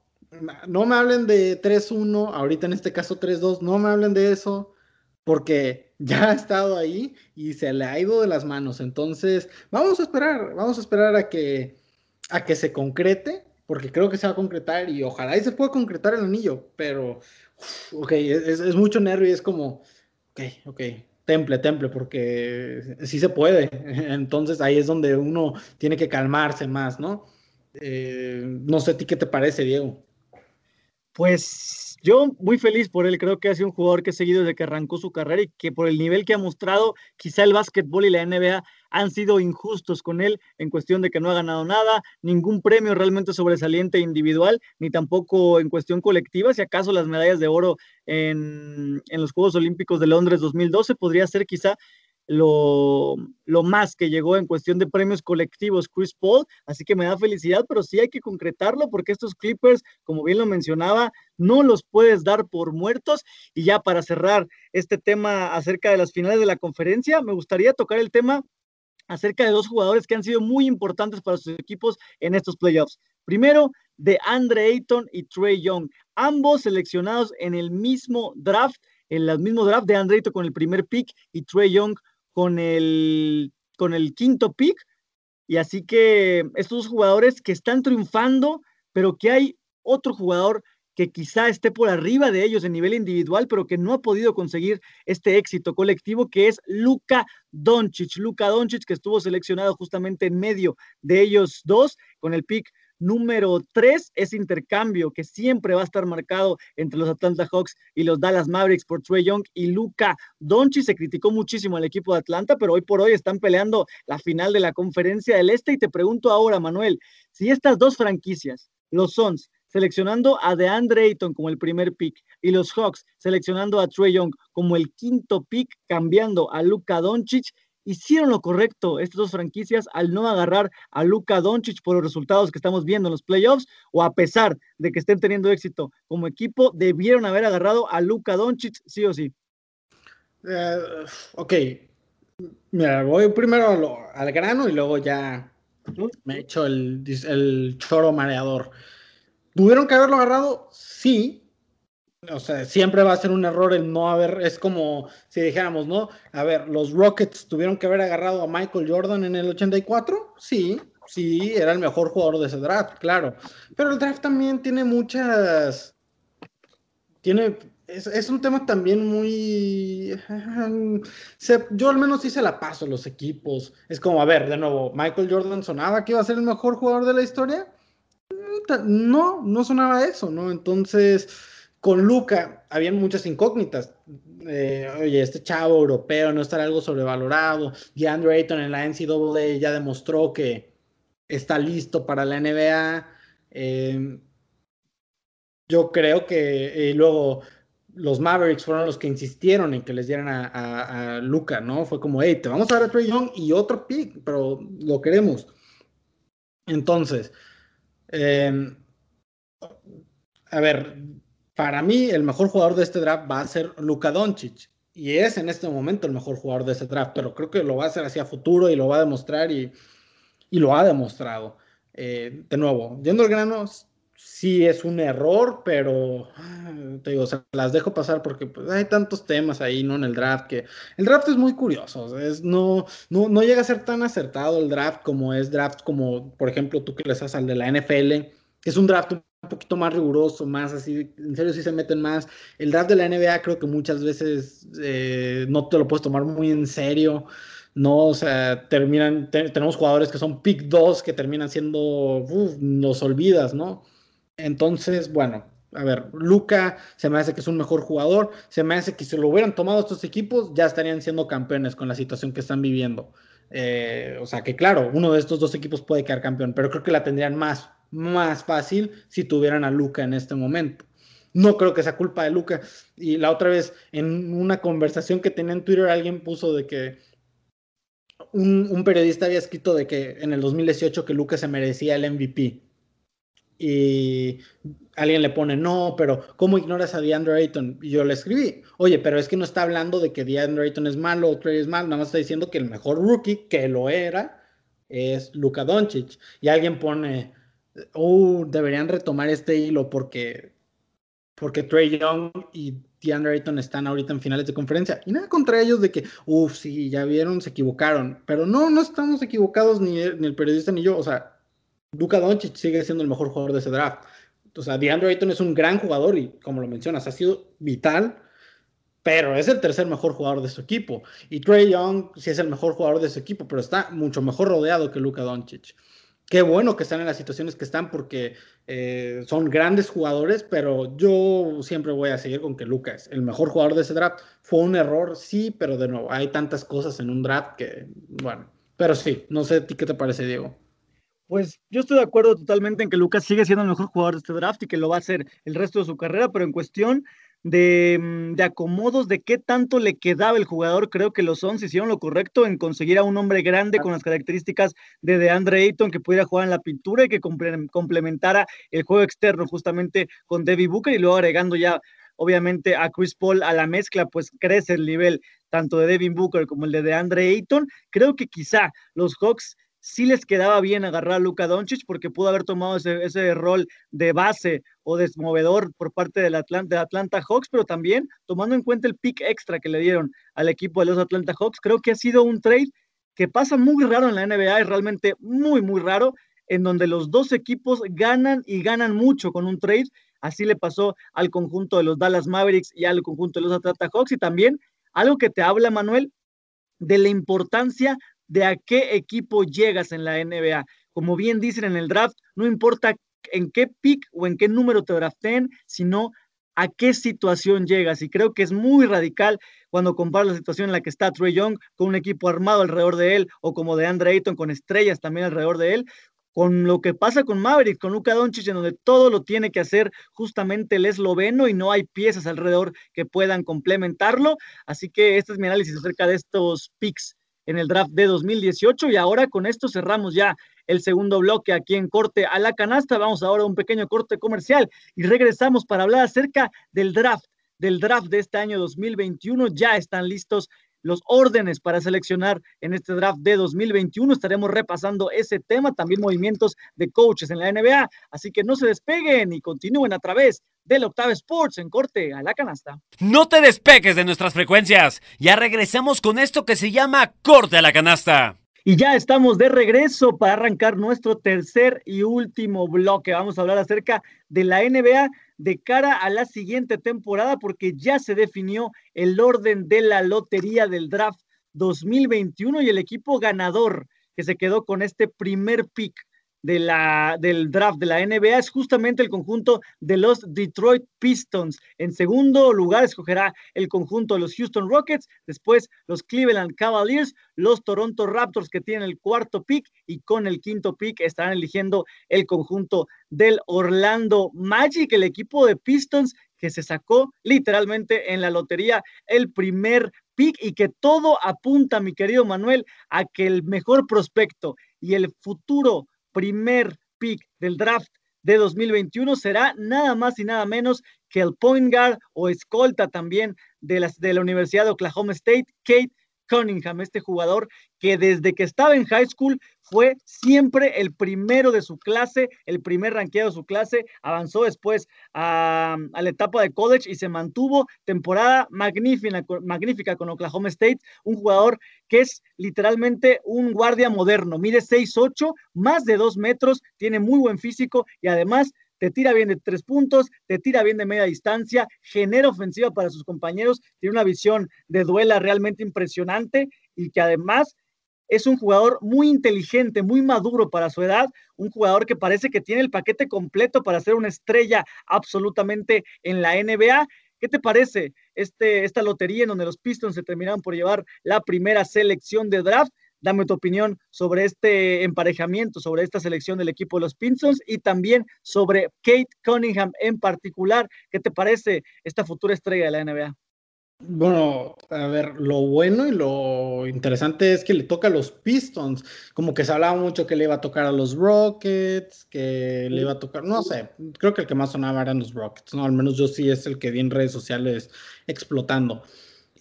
no me hablen de 3-1, ahorita en este caso 3-2, no me hablen de eso, porque ya ha estado ahí y se le ha ido de las manos. Entonces, vamos a esperar, vamos a esperar a que, a que se concrete, porque creo que se va a concretar y ojalá y se pueda concretar el anillo, pero, ok, es, es mucho nervio y es como, ok, ok, temple, temple, porque sí se puede. Entonces ahí es donde uno tiene que calmarse más, ¿no? Eh, no sé a ti qué te parece, Diego. Pues yo muy feliz por él, creo que ha sido un jugador que he seguido desde que arrancó su carrera y que por el nivel que ha mostrado, quizá el básquetbol y la NBA han sido injustos con él en cuestión de que no ha ganado nada, ningún premio realmente sobresaliente individual, ni tampoco en cuestión colectiva, si acaso las medallas de oro en, en los Juegos Olímpicos de Londres 2012 podría ser quizá lo, lo, más que llegó en cuestión de premios colectivos Chris Paul, así que me da felicidad, pero sí hay que concretarlo porque estos Clippers, como bien lo mencionaba, no los puedes dar por muertos. Y ya para cerrar este tema acerca de las finales de la conferencia, me gustaría tocar el tema acerca de dos jugadores que han sido muy importantes para sus equipos en estos playoffs. Primero, de Andre Ayton y Trey Young, ambos seleccionados en el mismo draft, en el mismo draft de Andre Ayton con el primer pick y Trey Young con el, con el quinto pick. Y así que estos jugadores que están triunfando, pero que hay otro jugador que quizá esté por arriba de ellos en nivel individual, pero que no ha podido conseguir este éxito colectivo, que es Luka Doncic. Luka Doncic, que estuvo seleccionado justamente en medio de ellos dos, con el pick número tres, ese intercambio que siempre va a estar marcado entre los Atlanta Hawks y los Dallas Mavericks por Trey Young y Luca Doncic. Se criticó muchísimo al equipo de Atlanta, pero hoy por hoy están peleando la final de la conferencia del Este. Y te pregunto ahora, Manuel, si estas dos franquicias, los Suns, seleccionando a DeAndre Ayton como el primer pick y los Hawks seleccionando a Trey Young como el quinto pick, cambiando a Luca Doncic, hicieron lo correcto estas dos franquicias al no agarrar a Luka Doncic por los resultados que estamos viendo en los playoffs o a pesar de que estén teniendo éxito como equipo, debieron haber agarrado a Luka Doncic sí o sí. Eh, ok, mira, voy primero al grano y luego ya me echo el, el choro mareador. ¿Tuvieron que haberlo agarrado? Sí, o sea, siempre va a ser un error el no haber, es como si dijéramos, ¿no? A ver, los Rockets tuvieron que haber agarrado a Michael Jordan en el 84, sí, sí, era el mejor jugador de ese draft, claro. Pero el draft también tiene muchas, tiene, es, un tema también muy, yo al menos sí se la paso a los equipos. Es como, a ver, de nuevo, Michael Jordan sonaba que iba a ser el mejor jugador de la historia. No, no sonaba eso, ¿no? Entonces con Luca habían muchas incógnitas. Eh, oye, este chavo europeo no estará algo sobrevalorado. DeAndre Ayton en la NCAA ya demostró que está listo para la NBA. Eh, yo creo que eh, luego los Mavericks fueron los que insistieron en que les dieran a, Luca, ¿no? Fue como, hey, te vamos a dar a Trey Young y otro pick, pero lo queremos. Entonces, em, a ver, para mí el mejor jugador de este draft va a ser Luka Doncic. Y es en este momento el mejor jugador de este draft, pero creo que lo va a hacer hacia futuro y lo va a demostrar y, lo ha demostrado. Eh, de nuevo, yendo al grano, sí es un error, pero ah, te digo, las dejo pasar porque pues, hay tantos temas ahí, ¿no? En el draft que el draft es muy curioso, es, no, no, no llega a ser tan acertado el draft como es draft como, por ejemplo, tú que les haces al de la NFL, es un draft un poquito más riguroso, más así, en serio sí se meten más. El draft de la NBA creo que muchas veces eh, no te lo puedes tomar muy en serio. No, o sea, terminan, tenemos jugadores que son pick 2 que terminan siendo, uf, los olvidas, ¿no? Entonces, bueno, a ver, Luca se me hace que es un mejor jugador, se me hace que si lo hubieran tomado estos equipos ya estarían siendo campeones con la situación que están viviendo. Eh, o sea que claro, uno de estos dos equipos puede quedar campeón, pero creo que la tendrían más, más fácil si tuvieran a Luca en este momento. No creo que sea culpa de Luca. Y la otra vez, en una conversación que tenía en Twitter, alguien puso de que un, un periodista había escrito de que en el 2018 que Luca se merecía el MVP y alguien le pone, no, pero ¿cómo ignoras a DeAndre Ayton? Y yo le escribí, oye, pero es que no está hablando de que DeAndre Ayton es malo o Trey es malo, nada más está diciendo que el mejor rookie, que lo era, es Luka Doncic. Y alguien pone, oh, deberían retomar este hilo porque, porque Trey Young y DeAndre Ayton están ahorita en finales de conferencia. Y nada contra ellos de que, uff, sí, ya vieron, se equivocaron. Pero no, no estamos equivocados ni, ni el periodista ni yo, o sea Luka Doncic sigue siendo el mejor jugador de ese draft. O sea, DeAndre Ayton es un gran jugador y, como lo mencionas, ha sido vital, pero es el tercer mejor jugador de su equipo. Y Trey Young sí es el mejor jugador de su equipo, pero está mucho mejor rodeado que Luka Doncic. Qué bueno que están en las situaciones que están porque eh, son grandes jugadores, pero yo siempre voy a seguir con que Luka es el mejor jugador de ese draft. Fue un error, sí, pero de nuevo, hay tantas cosas en un draft que, bueno, pero sí, no sé ti qué te parece, Diego. Pues yo estoy de acuerdo totalmente en que Lucas sigue siendo el mejor jugador de este draft y que lo va a hacer el resto de su carrera, pero en cuestión de, mm, de, acomodos, de qué tanto le quedaba el jugador, creo que los Suns hicieron lo correcto en conseguir a un hombre grande con las características de DeAndre Ayton que pudiera jugar en la pintura y que complementara el juego externo justamente con Debbie Booker y luego agregando ya obviamente a Chris Paul a la mezcla, pues crece el nivel tanto de Devin Booker como el de DeAndre Ayton. Creo que quizá los Hawks sí les quedaba bien agarrar a Luka Doncic porque pudo haber tomado ese, rol de base o desmovedor por parte del Atlanta, de Atlanta Hawks, pero también tomando en cuenta el pick extra que le dieron al equipo de los Atlanta Hawks, creo que ha sido un trade que pasa muy raro en la NBA, es realmente muy, muy raro, en donde los dos equipos ganan y ganan mucho con un trade. Así le pasó al conjunto de los Dallas Mavericks y al conjunto de los Atlanta Hawks. Y también algo que te habla, Manuel, de la importancia de a qué equipo llegas en la NBA. Como bien dicen en el draft, no importa en qué pick o en qué número te draften, sino a qué situación llegas. Y creo que es muy radical cuando comparas la situación en la que está Trey Young con un equipo armado alrededor de él, o como de Andre Ayton con estrellas también alrededor de él, con lo que pasa con Maverick, con Luka Doncic, en donde todo lo tiene que hacer justamente el esloveno y no hay piezas alrededor que puedan complementarlo. Así que este es mi análisis acerca de estos picks en el draft de 2018 y ahora con esto cerramos ya el segundo bloque aquí en Corte a la Canasta. Vamos ahora a un pequeño corte comercial y regresamos para hablar acerca del draft, del draft de este año 2021. Ya están listos los órdenes para seleccionar en este draft de 2021. Estaremos repasando ese tema, también movimientos de coaches en la NBA. Así que no se despeguen y continúen a través del Octave Sports en corte a la canasta. No te despegues de nuestras frecuencias. Ya regresamos con esto que se llama corte a la canasta. Y ya estamos de regreso para arrancar nuestro tercer y último bloque. Vamos a hablar acerca de la NBA de cara a la siguiente temporada porque ya se definió el orden de la lotería del draft 2021 y el equipo ganador que se quedó con este primer pick de la, del draft de la NBA es justamente el conjunto de los Detroit Pistons. En segundo lugar escogerá el conjunto de los Houston Rockets, después los Cleveland Cavaliers, los Toronto Raptors que tienen el cuarto pick y con el quinto pick estarán eligiendo el conjunto del Orlando Magic, el equipo de Pistons que se sacó literalmente en la lotería el primer pick y que todo apunta, mi querido Manuel, a que el mejor prospecto y el futuro primer pick del draft de 2021 será nada más y nada menos que el point guard o escolta también de la, de la Universidad de Oklahoma State, Kate Cunningham, este jugador que desde que estaba en high school fue siempre el primero de su clase, el primer ranqueado de su clase, avanzó después a, la etapa de college y se mantuvo temporada magnífica, magnífica con Oklahoma State, un jugador que es literalmente un guardia moderno, mide 6'8, más de 2 metros, tiene muy buen físico y además te tira bien de tres puntos, te tira bien de media distancia, genera ofensiva para sus compañeros, tiene una visión de duela realmente impresionante y que además es un jugador muy inteligente, muy maduro para su edad, un jugador que parece que tiene el paquete completo para ser una estrella absolutamente en la NBA. ¿Qué te parece este, esta lotería en donde los Pistons se terminaron por llevar la primera selección de draft? Dame tu opinión sobre este emparejamiento, sobre esta selección del equipo de los Pistons y también sobre Kate Cunningham en particular. ¿Qué te parece esta futura estrella de la NBA? Bueno, a ver, lo bueno y lo interesante es que le toca a los Pistons. Como que se hablaba mucho que le iba a tocar a los Rockets, que le iba a tocar, no sé, creo que el que más sonaba eran los Rockets, ¿no? Al menos yo sí es el que vi en redes sociales explotando.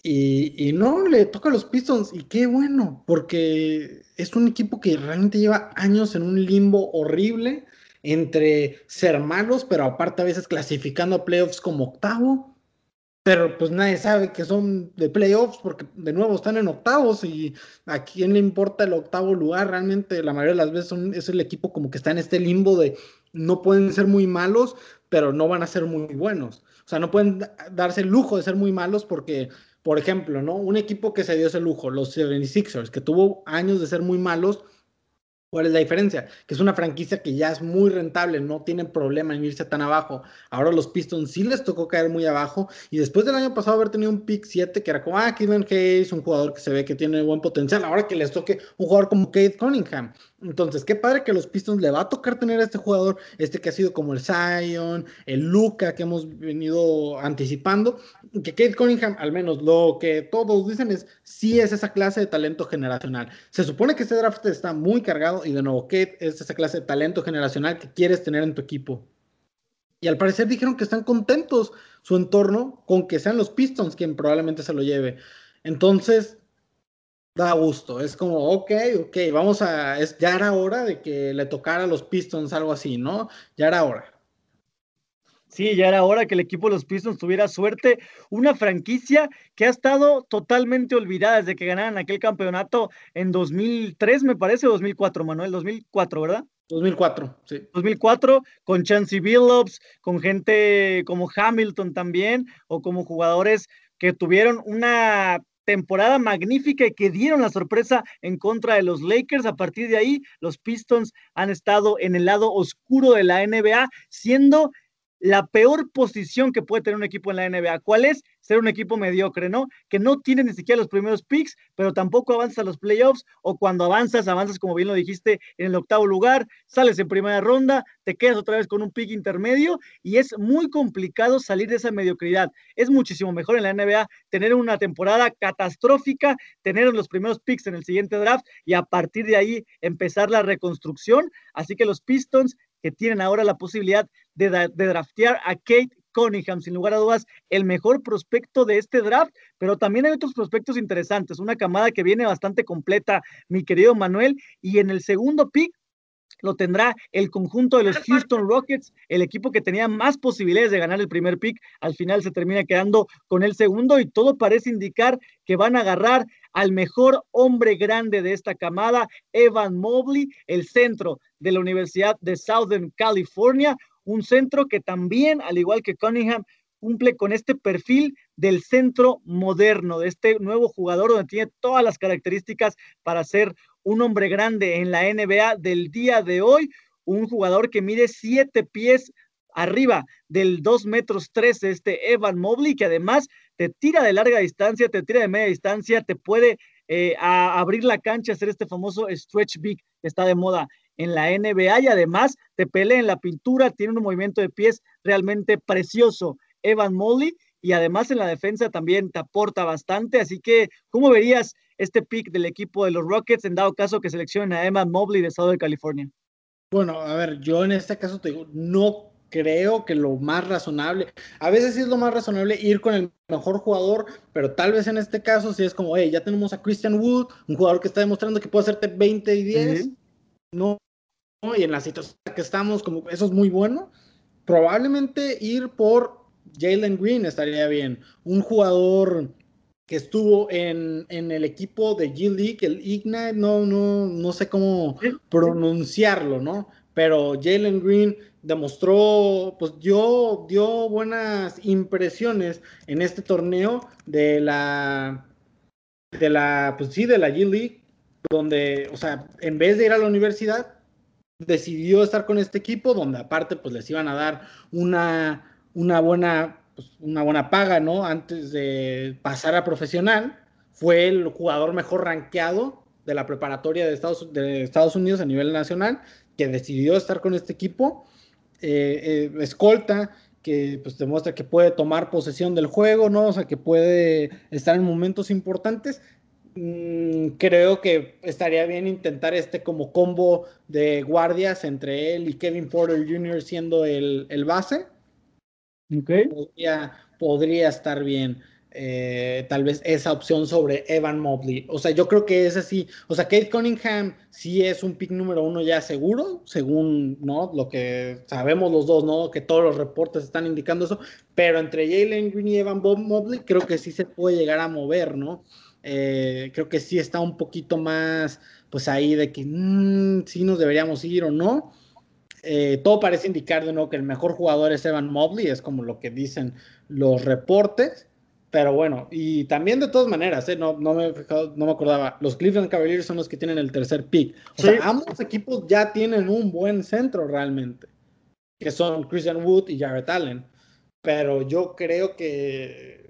Y, no, le toca a los Pistons y qué bueno, porque es un equipo que realmente lleva años en un limbo horrible entre ser malos, pero aparte a veces clasificando a playoffs como octavo, pero pues nadie sabe que son de playoffs porque de nuevo están en octavos y a quién le importa el octavo lugar, realmente la mayoría de las veces es el equipo como que está en este limbo de no pueden ser muy malos, pero no van a ser muy buenos. O sea, no pueden darse el lujo de ser muy malos porque por ejemplo, ¿no? Un equipo que se dio ese lujo, los 76ers, que tuvo años de ser muy malos, ¿Cuál es la diferencia? Que es una franquicia que ya es muy rentable, no tienen problema en irse tan abajo. Ahora los Pistons sí les tocó caer muy abajo y después del año pasado haber tenido un pick 7 que era como, ah, Kevin Hayes, un jugador que se ve que tiene buen potencial, ahora que les toque un jugador como Kate Cunningham. Entonces, qué padre que a los Pistons le va a tocar tener a este jugador, este que ha sido como el Zion, el Luca que hemos venido anticipando, que Kate Cunningham, al menos lo que todos dicen es, sí es esa clase de talento generacional. Se supone que este draft está muy cargado y de nuevo, Kate es esa clase de talento generacional que quieres tener en tu equipo. Y al parecer dijeron que están contentos su entorno con que sean los Pistons quien probablemente se lo lleve. Entonces, da gusto. Es como, ok, ok, vamos a, es, ya era hora de que le tocara a los Pistons algo así, ¿no? Ya era hora. Sí, ya era hora que el equipo de los Pistons tuviera suerte. Una franquicia que ha estado totalmente olvidada desde que ganaron aquel campeonato en 2003, me parece, 2004, Manuel, 2004, ¿verdad? 2004, sí. 2004, con Chancey Billups, con gente como Hamilton también, o como jugadores que tuvieron una temporada magnífica y que dieron la sorpresa en contra de los Lakers. A partir de ahí, los Pistons han estado en el lado oscuro de la NBA, siendo la peor posición que puede tener un equipo en la NBA. ¿Cuál es? Ser un equipo mediocre, ¿no? Que no tiene ni siquiera los primeros picks, pero tampoco avanza a los playoffs, o cuando avanzas, avanzas, como bien lo dijiste, en el octavo lugar, sales en primera ronda, te quedas otra vez con un pick intermedio, y es muy complicado salir de esa mediocridad. Es muchísimo mejor en la NBA tener una temporada catastrófica, tener los primeros picks en el siguiente draft, y a partir de ahí empezar la reconstrucción. Así que los Pistons que tienen ahora la posibilidad de, draftear a Kate Cunningham, sin lugar a dudas, el mejor prospecto de este draft, pero también hay otros prospectos interesantes, una camada que viene bastante completa, mi querido Manuel, y en el segundo pick lo tendrá el conjunto de los Houston Rockets, el equipo que tenía más posibilidades de ganar el primer pick, al final se termina quedando con el segundo y todo parece indicar que van a agarrar al mejor hombre grande de esta camada, Evan Mobley, el centro de la Universidad de Southern California, un centro que también, al igual que Cunningham, cumple con este perfil del centro moderno, de este nuevo jugador donde tiene todas las características para ser un hombre grande en la NBA del día de hoy, un jugador que mide siete pies arriba del 2 metros 13, este Evan Mobley, que además te tira de larga distancia, te tira de media distancia, te puede eh, abrir la cancha, hacer este famoso stretch big que está de moda en la NBA y además te pelea en la pintura, tiene un movimiento de pies realmente precioso. Evan Mobley y además en la defensa también te aporta bastante, así que ¿cómo verías este pick del equipo de los Rockets en dado caso que seleccionen a Evan Mobley de Estado de California? Bueno, a ver, yo en este caso te digo, no creo que lo más razonable, a veces sí es lo más razonable ir con el mejor jugador, pero tal vez en este caso sí es como, hey, ya tenemos a Christian Wood, un jugador que está demostrando que puede hacerte 20 y 10, no, y en la situación que estamos, como eso es muy bueno, probablemente ir por Jalen Green estaría bien, un jugador que estuvo en, el equipo de G League, el Ignite, no, no, no sé cómo pronunciarlo, ¿no? Pero Jalen Green demostró, pues dio, dio buenas impresiones en este torneo de la, de la, pues sí, de la G League, donde, o sea, en vez de ir a la universidad, decidió estar con este equipo, donde aparte, pues les iban a dar una, una buena, pues, una buena paga, ¿no? Antes de pasar a profesional, fue el jugador mejor rankeado de la preparatoria de Estados, de Estados Unidos a nivel nacional, que decidió estar con este equipo eh, eh, escolta que pues demuestra que puede tomar posesión del juego, ¿no? O sea, que puede estar en momentos importantes. Mm, creo que estaría bien intentar este como combo de guardias entre él y Kevin Porter Jr. siendo el, base. Okay. podría estar bien. Eh, tal vez esa opción sobre Evan Mobley. O sea, yo creo que es así. O sea, Kate Cunningham sí es un pick número uno ya seguro, según ¿no? lo que sabemos los dos, ¿no? Que todos los reportes están indicando eso. Pero entre Jalen Green y Evan Mobley, creo que sí se puede llegar a mover, ¿no? Eh, creo que sí está un poquito más, pues ahí de que mm, sí nos deberíamos ir o no. Eh, todo parece indicar de nuevo que el mejor jugador es Evan Mobley, es como lo que dicen los reportes. Pero bueno, y también de todas maneras, ¿eh? no, no, me no me acordaba, los Cleveland Cavaliers son los que tienen el tercer pick. O sea, ambos equipos ya tienen un buen centro realmente, que son Christian Wood y Jarrett Allen. Pero yo creo que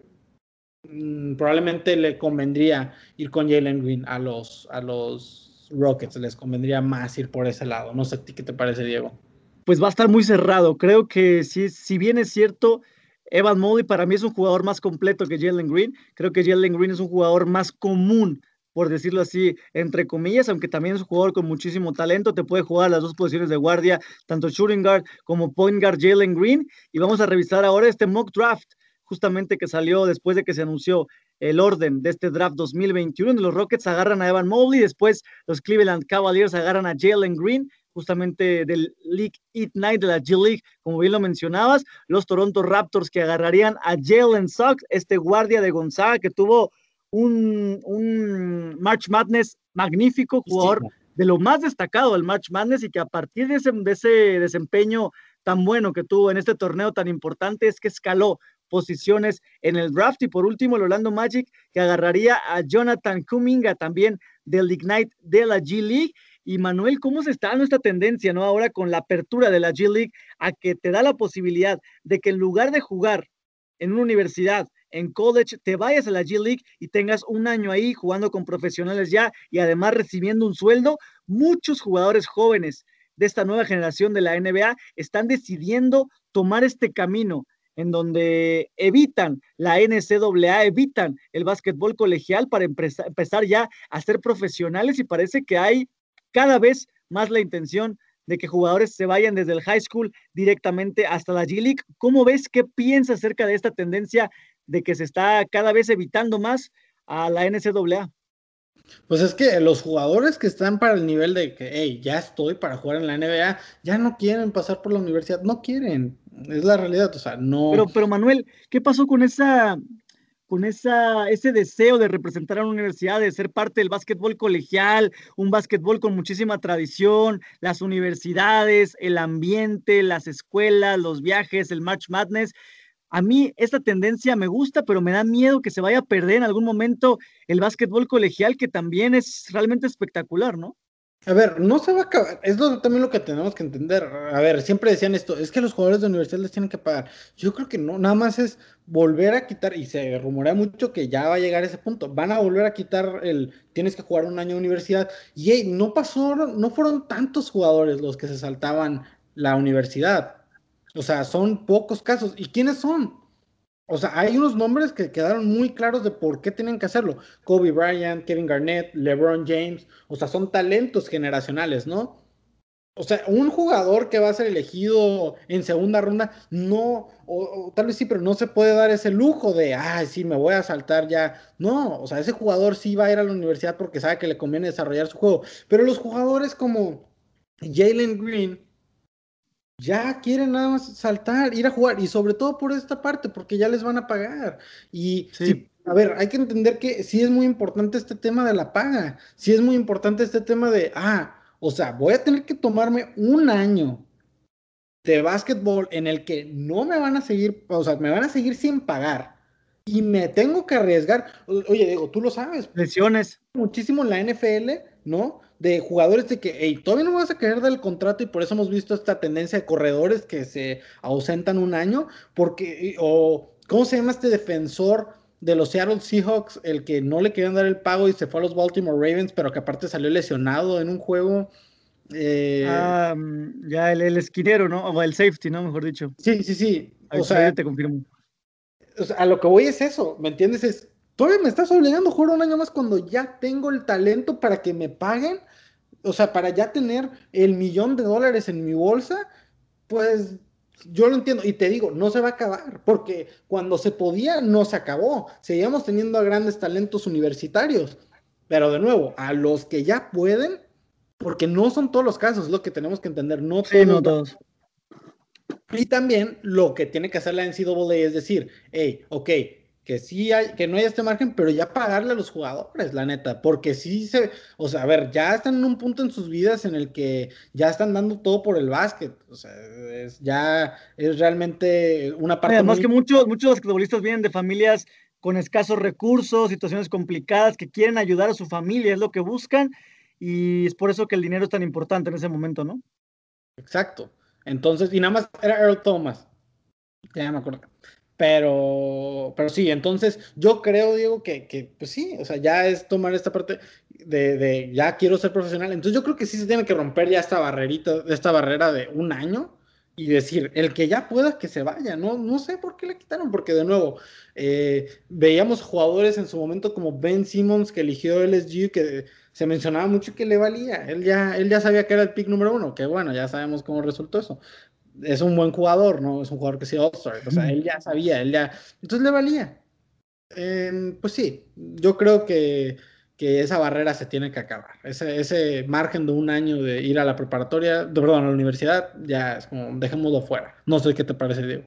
mm, probablemente le convendría ir con Jalen Green a los, a los Rockets, les convendría más ir por ese lado. No sé a ti qué te parece, Diego. Pues va a estar muy cerrado. Creo que si, si bien es cierto Evan Mobley para mí es un jugador más completo que Jalen Green. Creo que Jalen Green es un jugador más común, por decirlo así, entre comillas, aunque también es un jugador con muchísimo talento. Te puede jugar las dos posiciones de guardia, tanto shooting guard como point guard Jalen Green. Y vamos a revisar ahora este mock draft, justamente que salió después de que se anunció el orden de este draft 2021, donde los Rockets agarran a Evan Mobley, después los Cleveland Cavaliers agarran a Jalen Green, justamente del League Eat Night de la G League, como bien lo mencionabas, los Toronto Raptors que agarrarían a Jalen Suggs, este guardia de Gonzaga que tuvo un, un March Madness magnífico, jugador de lo más destacado del March Madness y que a partir de ese, de ese desempeño tan bueno que tuvo en este torneo tan importante es que escaló posiciones en el draft. Y por último, el Orlando Magic, que agarraría a Jonathan Kuminga también del Ignite de la G League. Y Manuel, ¿cómo se está dando esta tendencia, no? Ahora con la apertura de la G League, a que te da la posibilidad de que en lugar de jugar en una universidad, en college, te vayas a la G League y tengas un año ahí jugando con profesionales ya y además recibiendo un sueldo. Muchos jugadores jóvenes de esta nueva generación de la NBA están decidiendo tomar este camino en donde evitan la NCAA, evitan el básquetbol colegial para empezar ya a ser profesionales y parece que hay cada vez más la intención de que jugadores se vayan desde el high school directamente hasta la G League. ¿Cómo ves? ¿Qué piensas acerca de esta tendencia de que se está cada vez evitando más a la NCAA? Pues es que los jugadores que están para el nivel de que, hey, ya estoy para jugar en la NBA, ya no quieren pasar por la universidad, no quieren, es la realidad, o sea, no. Pero, pero Manuel, ¿qué pasó con esa con esa, ese deseo de representar a una universidad, de ser parte del básquetbol colegial, un básquetbol con muchísima tradición, las universidades, el ambiente, las escuelas, los viajes, el March Madness. A mí esta tendencia me gusta, pero me da miedo que se vaya a perder en algún momento el básquetbol colegial, que también es realmente espectacular, ¿no? A ver, no se va a acabar. Es también lo que tenemos que entender. A ver, siempre decían esto, es que los jugadores de universidad les tienen que pagar. Yo creo que no, nada más es volver a quitar, y se rumorea mucho que ya va a llegar ese punto, van a volver a quitar el, tienes que jugar un año de universidad. Y no pasó, no fueron tantos jugadores los que se saltaban la universidad. O sea, son pocos casos. ¿Y quiénes son? O sea, hay unos nombres que quedaron muy claros de por qué tienen que hacerlo. Kobe Bryant, Kevin Garnett, LeBron James, o sea, son talentos generacionales, ¿no? O sea, un jugador que va a ser elegido en segunda ronda, no, o, tal vez sí, pero no se puede dar ese lujo de, ay, sí, me voy a saltar ya. No, o sea, ese jugador sí va a ir a la universidad porque sabe que le conviene desarrollar su juego. Pero los jugadores como Jalen Green, ya quieren nada más saltar, ir a jugar, y sobre todo por esta parte, porque ya les van a pagar. Y a ver, hay que entender que sí es muy importante este tema de la paga, sí es muy importante este tema de, ah, o sea, voy a tener que tomarme un año de básquetbol en el que no me van a seguir, o sea, me van a seguir sin pagar. Y me tengo que arriesgar. Oye, Diego, tú lo sabes. Lesiones. Muchísimo en la NFL, ¿no? De jugadores de que hey, todavía no vas a querer del contrato y por eso hemos visto esta tendencia de corredores que se ausentan un año, porque, o, ¿cómo se llama este defensor de los Seattle Seahawks, el que no le querían dar el pago y se fue a los Baltimore Ravens, pero que aparte salió lesionado en un juego? Eh, ah, mm, ya el, esquinero, ¿no? O el safety, ¿no? Mejor dicho. Sí, sí, sí. o sea, te confirmo. O sea, a lo que voy es eso, ¿me entiendes? Es, todavía me estás obligando a jugar un año más cuando ya tengo el talento para que me paguen o sea, para ya tener el millón de dólares en mi bolsa, pues yo lo entiendo y te digo, no se va a acabar, porque cuando se podía, no se acabó. Seguíamos teniendo a grandes talentos universitarios, pero de nuevo, a los que ya pueden, porque no son todos los casos, es lo que tenemos que entender, no todos. no todos. Y también lo que tiene que hacer la NCAA es decir, hey, ok, que sí hay, que no hay este margen, pero ya pagarle a los jugadores, la neta, porque sí se, o sea, a ver, ya están en un punto en sus vidas en el que ya están dando todo por el básquet, o sea, es, ya es realmente una parte. Además que muchos, muchos basquetbolistas vienen de familias con escasos recursos, situaciones complicadas, que quieren ayudar a su familia, es lo que buscan, y es por eso que el dinero es tan importante en ese momento, ¿no? Exacto. Entonces, y nada más era Earl Thomas. Ya me acuerdo. Pero, pero sí, entonces yo creo, Diego, que, que, pues sí, o sea, ya es tomar esta parte de, de, ya quiero ser profesional. Entonces yo creo que sí se tiene que romper ya esta barrerita, esta barrera de un año y decir, el que ya pueda que se vaya, no, no sé por qué le quitaron, porque de nuevo, eh, veíamos jugadores en su momento como Ben Simmons que eligió LSG, que se mencionaba mucho que le valía, él ya, él ya sabía que era el pick número uno, que bueno, ya sabemos cómo resultó eso, es un buen jugador, ¿no? Es un jugador que sí All-Star. O sea, él ya sabía, él ya. Entonces le valía. Em, pues sí, yo creo que, que, esa barrera se tiene que acabar. Ese, ese margen de un año de ir a la preparatoria, perdón, a la universidad, ya es como, dejémoslo fuera. No sé qué te parece, Diego.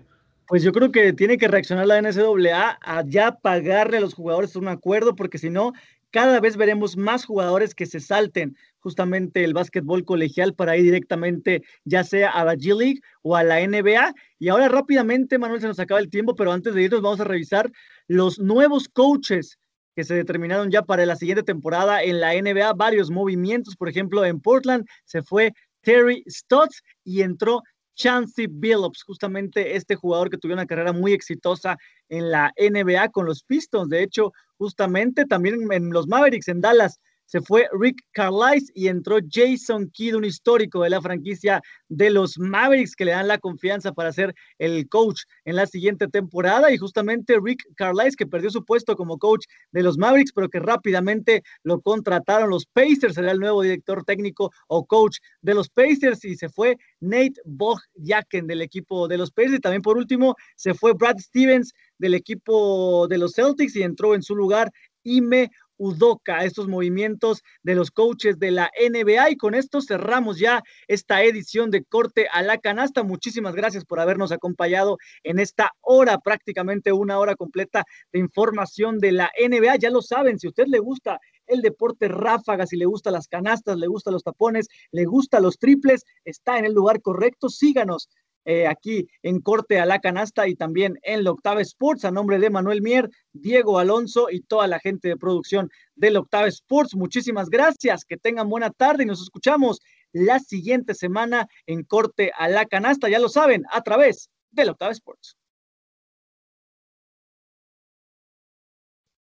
Pues yo creo que tiene que reaccionar la NCAA a ya pagarle a los jugadores un acuerdo, porque si no, cada vez veremos más jugadores que se salten justamente el básquetbol colegial para ir directamente ya sea a la G League o a la NBA. Y ahora rápidamente, Manuel, se nos acaba el tiempo, pero antes de irnos vamos a revisar los nuevos coaches que se determinaron ya para la siguiente temporada en la NBA, varios movimientos, por ejemplo, en Portland se fue Terry Stotts y entró Chancey Billups, justamente este jugador que tuvo una carrera muy exitosa en la NBA con los Pistons. De hecho, justamente también en los Mavericks, en Dallas, se fue Rick Carlisle y entró Jason Kidd, un histórico de la franquicia de los Mavericks, que le dan la confianza para ser el coach en la siguiente temporada. Y justamente Rick Carlisle, que perdió su puesto como coach de los Mavericks, pero que rápidamente lo contrataron los Pacers, será el nuevo director técnico o coach de los Pacers, y se fue Nate Bogjaken del equipo de los Pacers. Y también por último se fue Brad Stevens del equipo de los Celtics y entró en su lugar Ime Udoka, estos movimientos de los coaches de la NBA. Y con esto cerramos ya esta edición de Corte a la Canasta. Muchísimas gracias por habernos acompañado en esta hora, prácticamente una hora completa de información de la NBA. Ya lo saben, si a usted le gusta el deporte ráfaga, si le gustan las canastas, le gustan los tapones, le gustan los triples, está en el lugar correcto. Síganos eh, aquí en Corte a la Canasta y también en la Sports, a nombre de Manuel Mier, Diego Alonso y toda la gente de producción del Octava Sports. Muchísimas gracias, que tengan buena tarde y nos escuchamos la siguiente semana en Corte a la Canasta, ya lo saben, a través del Octava Sports.